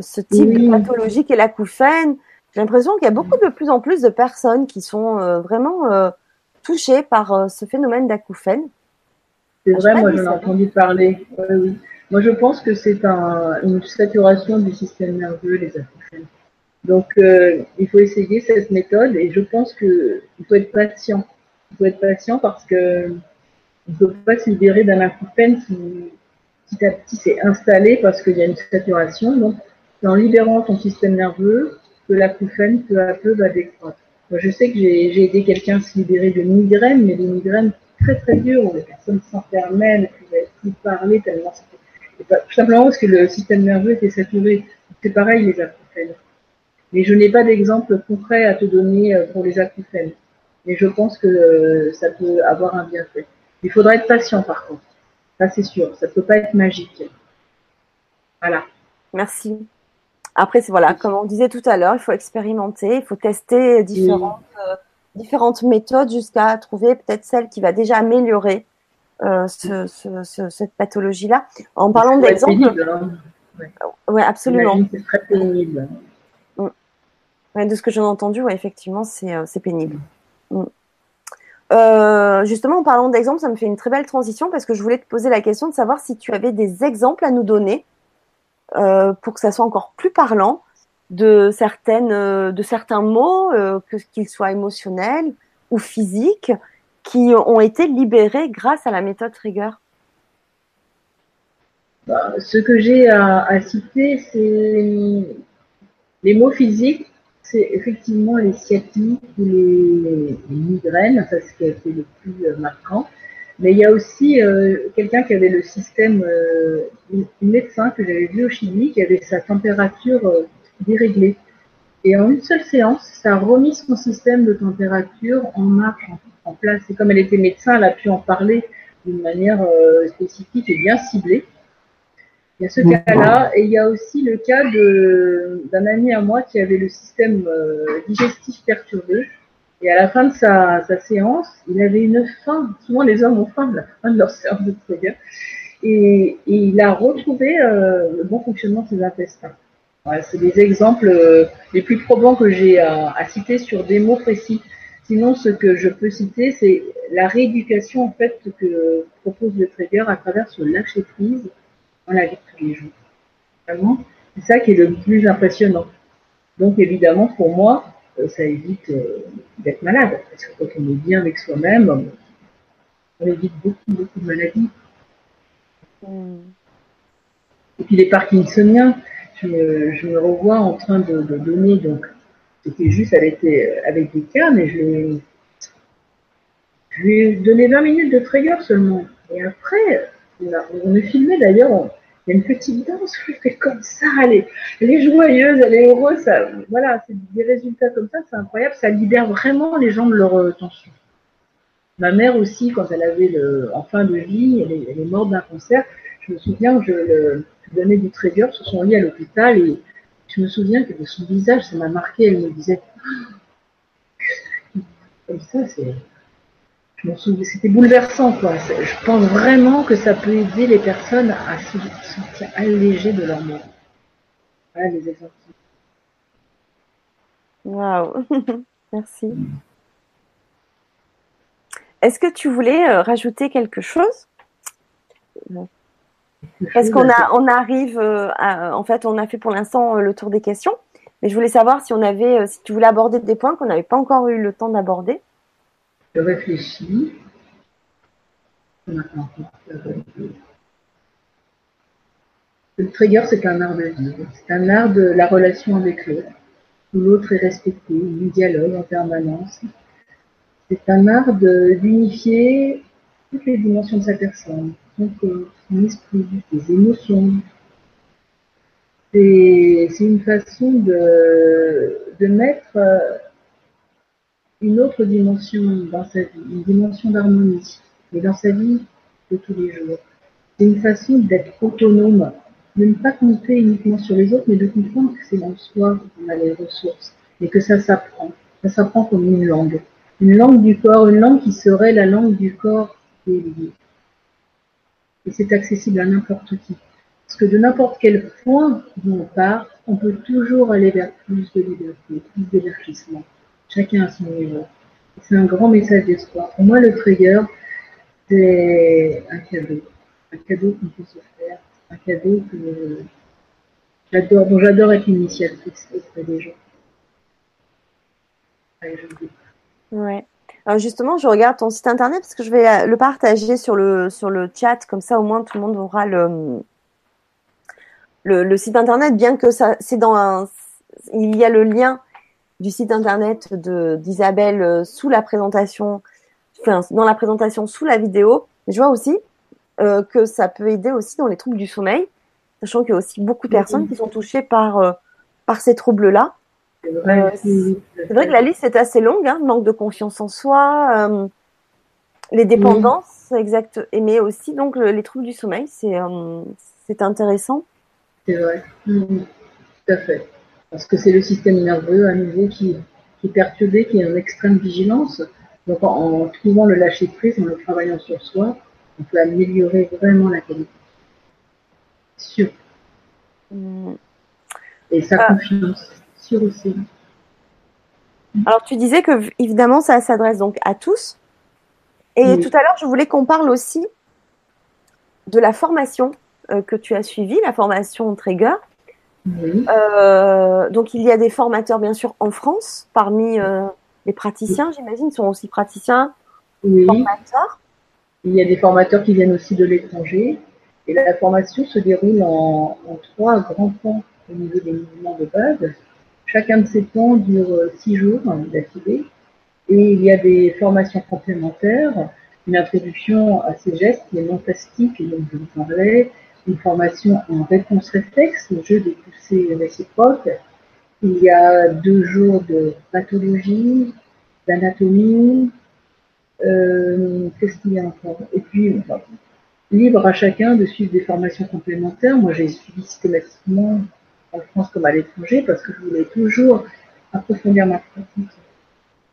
ce type de pathologie qu'est l'acouphène? J'ai l'impression qu'il y a beaucoup de plus en plus de personnes qui sont vraiment touchées par ce phénomène d'acouphène. C'est vrai, moi j'en ai entendu parler. oui. Moi, je pense que c'est un, une saturation du système nerveux, les acouphènes. Donc, euh, il faut essayer cette méthode et je pense que il faut être patient. Il faut être patient parce que ne peut pas se libérer d'un acouphène qui petit à petit s'est installé parce qu'il y a une saturation. Donc, en libérant ton système nerveux que l'acouphène peu à peu va décroître. je sais que j'ai aidé quelqu'un à se libérer de migraines, mais des migraines très très dures où les personnes s'enfermaient, ne pouvaient plus parler tellement c'était tout simplement parce que le système nerveux était saturé. C'est pareil les acouphènes. Mais je n'ai pas d'exemple concret à te donner euh, pour les acouphènes. Mais je pense que euh, ça peut avoir un bienfait. Il faudra être patient par contre. Ça c'est sûr. Ça ne peut pas être magique. Voilà. Merci. Après, c'est voilà, comme on disait tout à l'heure, il faut expérimenter, il faut tester différentes, euh, différentes méthodes jusqu'à trouver peut-être celle qui va déjà améliorer euh, ce, ce, cette pathologie-là. En parlant d'exemple. Hein. Ouais. absolument. C'est très pénible. Mm. de ce que j'en ai entendu, ouais, effectivement, c'est euh, pénible. Mm. Euh, justement, en parlant d'exemples, ça me fait une très belle transition parce que je voulais te poser la question de savoir si tu avais des exemples à nous donner euh, pour que ça soit encore plus parlant de certaines, euh, de certains mots, qu'ils soient émotionnels ou physiques, qui ont été libérés grâce à la méthode Trigger. Bah, ce que j'ai à, citer, c'est les mots physiques, c'est effectivement les sciatiques ou les, migraines, ça c'est ce qui le plus marquant. Mais il y a aussi euh, quelqu'un qui avait le système, euh, une, médecin que j'avais vu au Chili, qui avait sa température euh, déréglée. Et en une seule séance, ça a remis son système de température en marche, en, place. Et comme elle était médecin, elle a pu en parler d'une manière spécifique et bien ciblée. Il y a ce cas-là, et il y a aussi le cas d'un ami à moi qui avait le système digestif perturbé et à la fin de sa, sa, séance, il avait une faim. Souvent, les hommes ont faim la fin de leur séance de yoga. Et, et, il a retrouvé euh, le bon fonctionnement de ses intestins. Voilà, c'est des exemples euh, les plus probants que j'ai à, à, citer sur des mots précis. Sinon, ce que je peux citer, c'est la rééducation en fait que propose le trader à travers ce lâcher prise dans la vie de tous les jours. Vraiment, c'est ça qui est le plus impressionnant. Donc, évidemment, pour moi, euh, ça évite euh, d'être malade. Parce que quand on est bien avec soi-même, on évite beaucoup, beaucoup de maladies. Hmm. Et puis les parkinsoniens, je me, je me revois en train de, donner, donc c'était juste avec, avec des cas, mais je lui, ai donné 20 minutes de trigger seulement. Et après, on, me filmait d'ailleurs, il y a une petite danse où fait comme ça, elle est, joyeuse, elle est heureuse. Voilà, c'est des résultats comme ça, c'est incroyable. Ça libère vraiment les gens de leur euh, tension. Ma mère aussi, quand elle avait en fin de vie, elle est, morte d'un cancer. Je me souviens que je, le, donnais du trigger sur son lit à l'hôpital et je me souviens que de son visage, ça m'a marqué. Elle me disait, comme ça, c'est, c'était bouleversant, quoi. Je pense vraiment que ça peut aider les personnes à se sentir allégées de leur mort. Voilà les exemples. Waouh, merci. Est-ce que tu voulais euh, rajouter quelque chose? Parce qu'on a, on arrive, euh, en fait, on a fait pour l'instant euh, le tour des questions, mais je voulais savoir si on avait, si tu voulais aborder des points qu'on n'avait pas encore eu le temps d'aborder je réfléchis. Le trigger, c'est un art de vivre. C'est un art de la relation avec l'autre, où l'autre est respecté, du dialogue en permanence. C'est un art d'unifier toutes les dimensions de sa personne, son esprit, ses émotions. C'est une façon de, mettre une autre dimension dans sa vie, une dimension d'harmonie, mais dans sa vie de tous les jours. C'est une façon d'être autonome, de ne pas compter uniquement sur les autres, mais de comprendre que c'est dans soi qu'on a les ressources et que ça s'apprend. Ça s'apprend comme une langue. Une langue du corps, une langue qui serait la langue du corps qui Et c'est accessible à n'importe qui. Parce que de n'importe quel point où on part, on peut toujours aller vers plus de liberté, plus d'élargissement. Chacun à son niveau. C'est un grand message d'espoir. Pour moi, le trigger, c'est un cadeau. Un cadeau qu'on peut se faire. Un cadeau que j'adore, dont j'adore être initiatrice auprès des gens. ouais. Alors justement, je regarde ton site internet parce que je vais le partager sur le, sur le chat, comme ça au moins tout le monde aura le, le, le site internet, bien que ça, c'est dans un, il y a le lien du site internet d'Isabelle sous la présentation, enfin, dans la présentation sous la vidéo. Je vois aussi que ça peut aider aussi dans les troubles du sommeil, sachant qu'il y a aussi beaucoup de personnes qui sont touchées par, par ces troubles-là. C'est vrai, que la liste est assez longue, hein, manque de confiance en soi, les dépendances, exact, mais aussi donc les troubles du sommeil, c'est c'est intéressant. C'est vrai, tout à fait. Parce que c'est le système nerveux à nouveau qui, qui est perturbé, qui est en extrême vigilance. Donc en, trouvant le lâcher prise, en le travaillant sur soi, on peut améliorer vraiment la qualité. Sûr. Mm. Et sa ah. confiance, aussi. Alors tu disais que évidemment ça s'adresse donc à tous, et tout à l'heure, je voulais qu'on parle aussi de la formation euh, que tu as suivie, la formation Trigger. Euh, donc, il y a des formateurs, bien sûr, en France, parmi euh, les praticiens, j'imagine, sont aussi praticiens, formateurs. Il y a des formateurs qui viennent aussi de l'étranger. Et la formation se déroule en, en trois grands points au niveau des mouvements de base. Chacun de ces points dure six jours d'affilée. Et il y a des formations complémentaires, une introduction à ces gestes est non plastique, et donc je vous parlais, une formation en réponse réflexe, le jeu des poussées réciproques. Il y a deux jours de pathologie, d'anatomie, euh, qu'est-ce qu'il y a encore? Et puis, libre à chacun de suivre des formations complémentaires. Moi, j'ai suivi systématiquement en France comme à l'étranger parce que je voulais toujours approfondir ma pratique.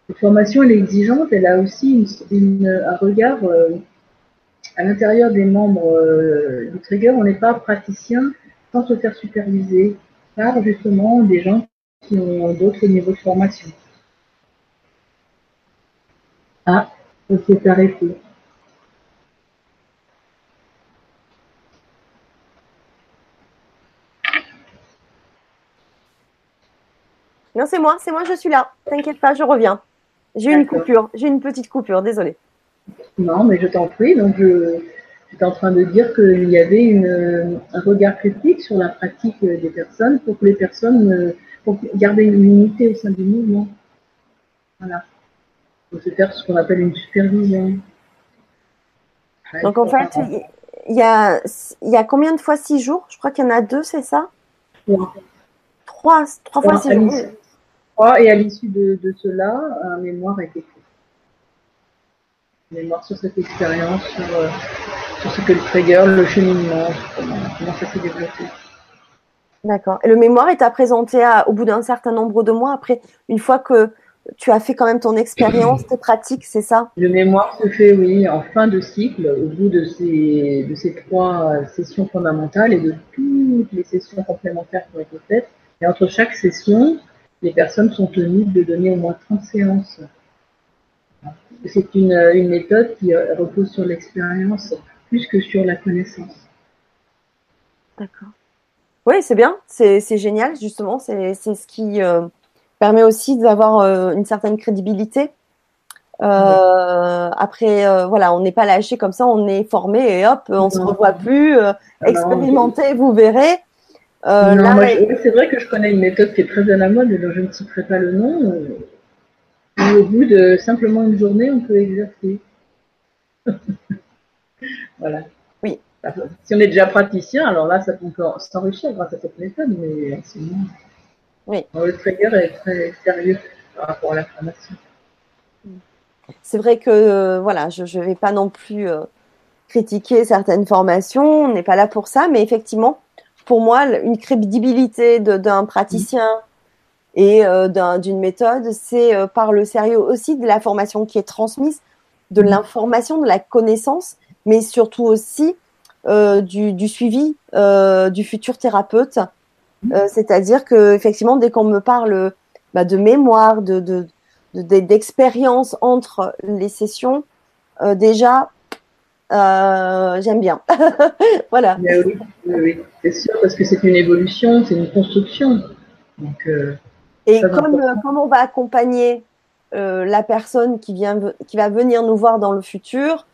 Cette formation, elle est exigeante, elle a aussi un regard euh, à l'intérieur des membres euh, du Trigger. On n'est pas praticien sans se faire superviser par justement des gens qui ont d'autres niveaux de formation. Ah, ça s'est arrêté. Non, c'est moi, c'est moi, je suis là. T'inquiète pas, je reviens. J'ai une coupure, j'ai une petite coupure, désolée. Non, mais je t'en prie. Donc, je, j'étais en train de dire qu'il y avait une, un regard critique sur la pratique des personnes pour que les personnes, pour garder une unité au sein du mouvement. Voilà. Pour se faire ce qu'on appelle une supervision. Donc, en fait, il y a, il y a combien de fois six jours? Je crois qu'il y en a deux, c'est ça? Trois. Trois, trois fois six jours et à l'issue de, cela, un mémoire a été fait. Un mémoire sur cette expérience, sur, euh, sur ce que le trigger, le cheminement, comment, ça s'est développé. D'accord. Et le mémoire est à présenter à, au bout d'un certain nombre de mois, après, une fois que tu as fait quand même ton expérience, tes pratiques, c'est ça? Le mémoire se fait, oui, en fin de cycle, au bout de ces, de ces trois sessions fondamentales et de toutes les sessions complémentaires qui ont été faites. Et entre chaque session, les personnes sont tenues de donner au moins 30 séances. C'est une, une, méthode qui euh, repose sur l'expérience plus que sur la connaissance. D'accord. Oui, c'est bien, c'est génial, justement. C'est ce qui euh, permet aussi d'avoir euh, une certaine crédibilité. Après, voilà, on n'est pas lâché comme ça, on est formé et hop, on ne se revoit plus. expérimentez, vous verrez. Euh, c'est vrai que je connais une méthode qui est très à la mode, dont je ne citerai pas le nom, où au bout de simplement une journée, on peut exercer. voilà. Oui. Si on est déjà praticien, alors là, ça peut s'enrichir grâce à cette méthode, mais sinon, oui. le trigger est très sérieux par rapport à la formation. C'est vrai que, euh, voilà, je ne vais pas non plus euh, critiquer certaines formations, on n'est pas là pour ça, mais effectivement, pour moi, une crédibilité d'un praticien et euh, d'une méthode, c'est euh, par le sérieux aussi de la formation qui est transmise, de mm. l'information, de la connaissance, mais surtout aussi euh, du, du, suivi du futur thérapeute. Mm. C'est-à-dire que effectivement, dès qu'on me parle bah, de mémoire, de d'expérience de, entre les sessions, déjà euh, j'aime bien. voilà. oui, oui, c'est sûr, parce que c'est une évolution, c'est une construction. Donc, euh, Et comme, euh, comme on va accompagner la personne qui, vient, qui va venir nous voir dans le futur,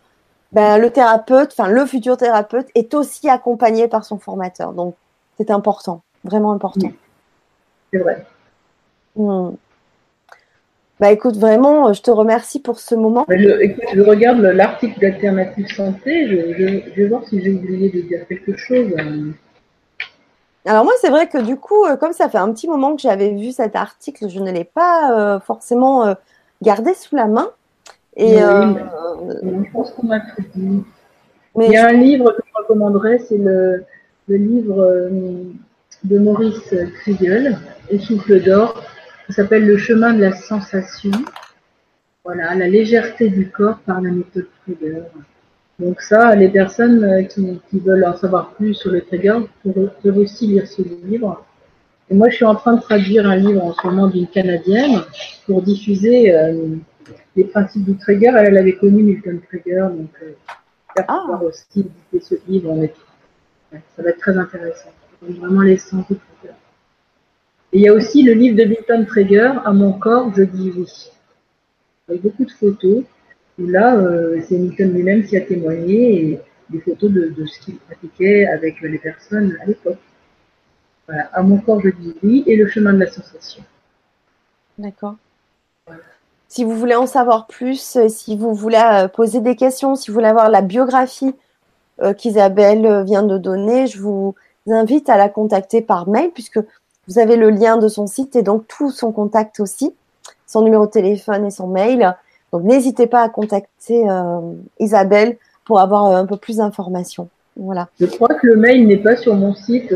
ben, le thérapeute, enfin le futur thérapeute est aussi accompagné par son formateur. Donc, c'est important, vraiment important. C'est vrai. Hmm. Bah écoute, vraiment, je te remercie pour ce moment. Je, écoute, je regarde l'article d'Alternative Santé, je, vais voir si j'ai oublié de dire quelque chose. Alors moi, c'est vrai que du coup, euh, comme ça fait un petit moment que j'avais vu cet article, je ne l'ai pas euh, forcément euh, gardé sous la main. Et je pense qu'on a tout dit. Il y a un livre que je recommanderais, c'est le, le, livre de Maurice Kriegel, Essouffle d'or, qui s'appelle Le chemin de la sensation. Voilà, la légèreté du corps par la méthode Krieger. Donc ça, les personnes euh, qui, veulent en savoir plus sur le trigger peuvent aussi lire ce livre. Et moi, je suis en train de traduire un livre en ce moment d'une Canadienne pour diffuser euh, les principes du trigger. Elle, avait connu Milton Trigger, donc euh, ah. pouvoir aussi éditer ce livre. ça va être très intéressant. Vraiment l'essence du il y a aussi le livre de Milton Trigger, À mon corps, je dis oui. Avec beaucoup de photos là, euh, c'est Newton lui-même qui a témoigné et des photos de, ce qu'il pratiquait avec les personnes à l'époque. Voilà, à mon corps, je dis oui, et le chemin de la sensation. D'accord. Si vous voulez en savoir plus, euh, si vous voulez euh, poser des questions, si vous voulez avoir la biographie qu'Isabelle vient de donner, je vous invite à la contacter par mail puisque vous avez le lien de son site et donc tout son contact aussi, son numéro de téléphone et son mail. Donc n'hésitez pas à contacter euh, Isabelle pour avoir euh, un peu plus d'informations. Voilà. Je crois que le mail n'est pas sur mon site.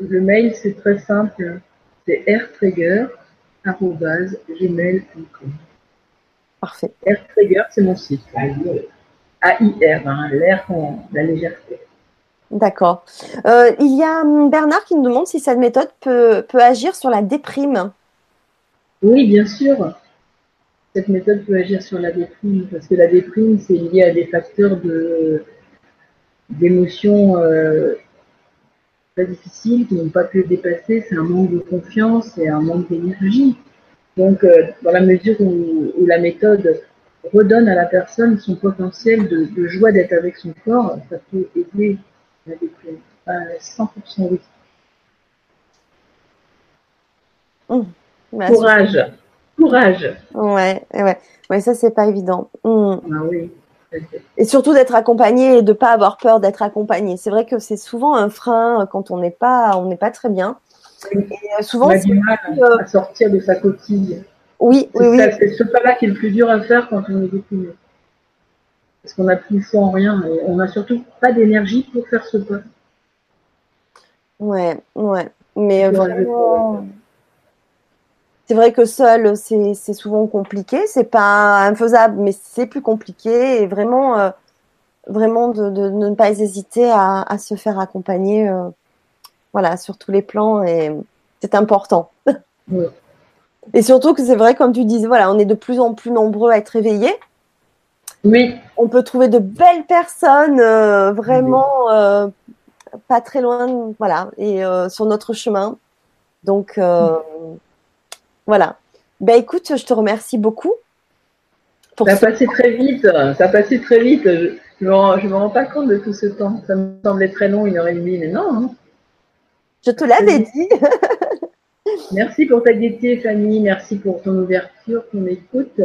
Le mail c'est très simple, c'est airtrigger@gmail.com. Parfait. Airtrigger, c'est mon site. A-I-R, hein, l'air la légèreté. D'accord. il y a hum, Bernard qui nous demande si cette méthode peut, agir sur la déprime. Oui, bien sûr cette méthode peut agir sur la déprime, parce que la déprime, c'est lié à des facteurs d'émotions euh, très difficiles qui n'ont pas pu dépasser. C'est un manque de confiance et un manque d'énergie. Donc, euh, dans la mesure où, la méthode redonne à la personne son potentiel de, joie d'être avec son corps, ça peut aider la déprime. À 100% oui. Mmh. Courage. Courage. Ouais, ouais, ouais, ça c'est pas évident. Hmm. Ah oui. Et surtout d'être accompagné et de pas avoir peur d'être accompagné. C'est vrai que c'est souvent un frein quand on n'est pas, on n'est pas très bien. Et euh, souvent, on a du mal à sortir de sa coquille. Oui, oui, oui. C'est ce pas-là qui est le plus dur à faire quand on est déprimé. Parce qu'on n'a plus foi en rien et on n'a surtout pas d'énergie pour faire ce pas. Ouais, ouais. Mais vraiment, c'est vrai que seul, c'est souvent compliqué. C'est pas infaisable, mais c'est plus compliqué. Et vraiment, euh, vraiment de, ne pas hésiter à, se faire accompagner, euh, voilà, sur tous les plans. Et c'est important. Et surtout que c'est vrai, comme tu disais, voilà, on est de plus en plus nombreux à être éveillés. Oui. On peut trouver de belles personnes, euh, vraiment pas très loin, voilà, et sur notre chemin. Donc, voilà. Ben écoute, je te remercie beaucoup. ça a passé très vite. Ça a passé très vite. Je ne me, rends pas compte de tout ce temps. Ça me semblait très long, une heure et demie, mais non. Hein. Je te l'avais dit. merci pour ta gaieté, Fanny. Merci pour ton ouverture, ton écoute.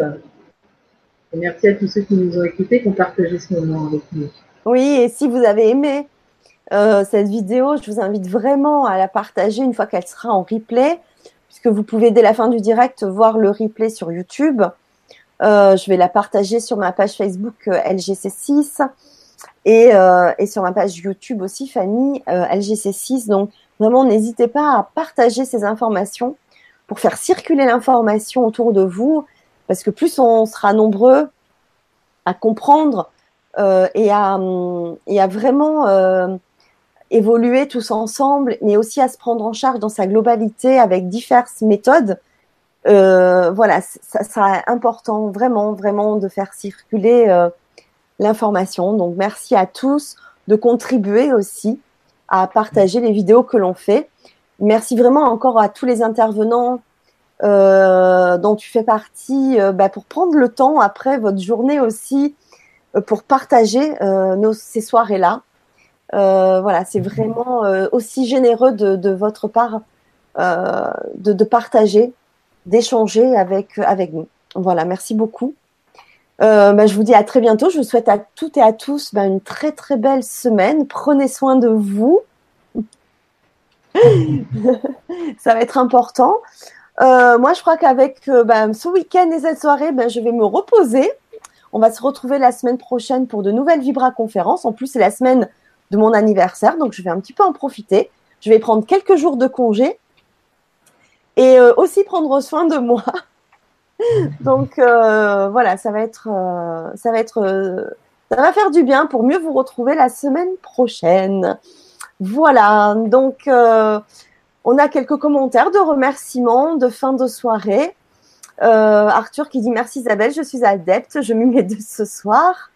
Merci à tous ceux qui nous ont écoutés, qui ont partagé ce moment avec nous. Oui, et si vous avez aimé euh, cette vidéo, je vous invite vraiment à la partager une fois qu'elle sera en replay puisque vous pouvez dès la fin du direct voir le replay sur YouTube. Euh, je vais la partager sur ma page Facebook euh, LGC6 et, euh, et, sur ma page YouTube aussi Fanny LGC6. Donc vraiment n'hésitez pas à partager ces informations pour faire circuler l'information autour de vous, parce que plus on sera nombreux à comprendre et, à, et à vraiment évoluer tous ensemble, mais aussi à se prendre en charge dans sa globalité avec diverses méthodes. Euh, voilà, ça sera important vraiment, vraiment de faire circuler euh, l'information. Donc merci à tous de contribuer aussi à partager les vidéos que l'on fait. Merci vraiment encore à tous les intervenants euh, dont tu fais partie bah, pour prendre le temps après votre journée aussi pour partager nos, ces soirées-là. Euh, voilà, c'est vraiment euh, aussi généreux de, votre part euh, de, partager d'échanger avec, avec nous. Voilà, merci beaucoup. Euh, bah, je vous dis à très bientôt. Je vous souhaite à toutes et à tous bah, une très très belle semaine. Prenez soin de vous. Ça va être important. Euh, moi, je crois qu'avec euh, bah, ce week-end et cette soirée, je vais me reposer. On va se retrouver la semaine prochaine pour de nouvelles Vibra conférences. En plus, c'est la semaine de mon anniversaire, donc je vais un petit peu en profiter. Je vais prendre quelques jours de congé et aussi prendre soin de moi. Donc euh, voilà, ça va être, euh, ça va être, euh, ça va faire du bien pour mieux vous retrouver la semaine prochaine. Voilà, donc on a quelques commentaires de remerciements de fin de soirée. Arthur qui dit merci Isabelle, je suis adepte, je m'y mets de ce soir.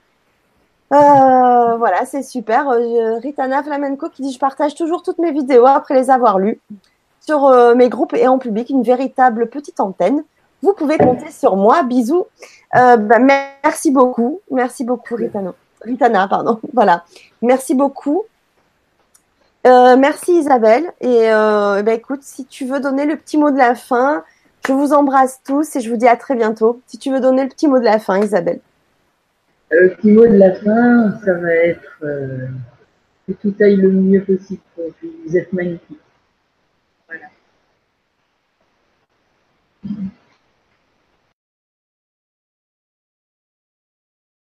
voilà, c'est super. Ritana Flamenco qui dit je partage toujours toutes mes vidéos après les avoir lues sur mes groupes et en public, une véritable petite antenne. Vous pouvez compter sur moi. Bisous. Euh, bah, merci beaucoup. Merci beaucoup, Ritano. Ritana, pardon. Voilà. Merci beaucoup. Euh, merci Isabelle. Et euh, eh ben, écoute, si tu veux donner le petit mot de la fin, je vous embrasse tous et je vous dis à très bientôt. Si tu veux donner le petit mot de la fin, Isabelle. Euh, le petit mot de la fin, ça va être que tout aille le mieux possible vous. Vous êtes magnifique. Voilà.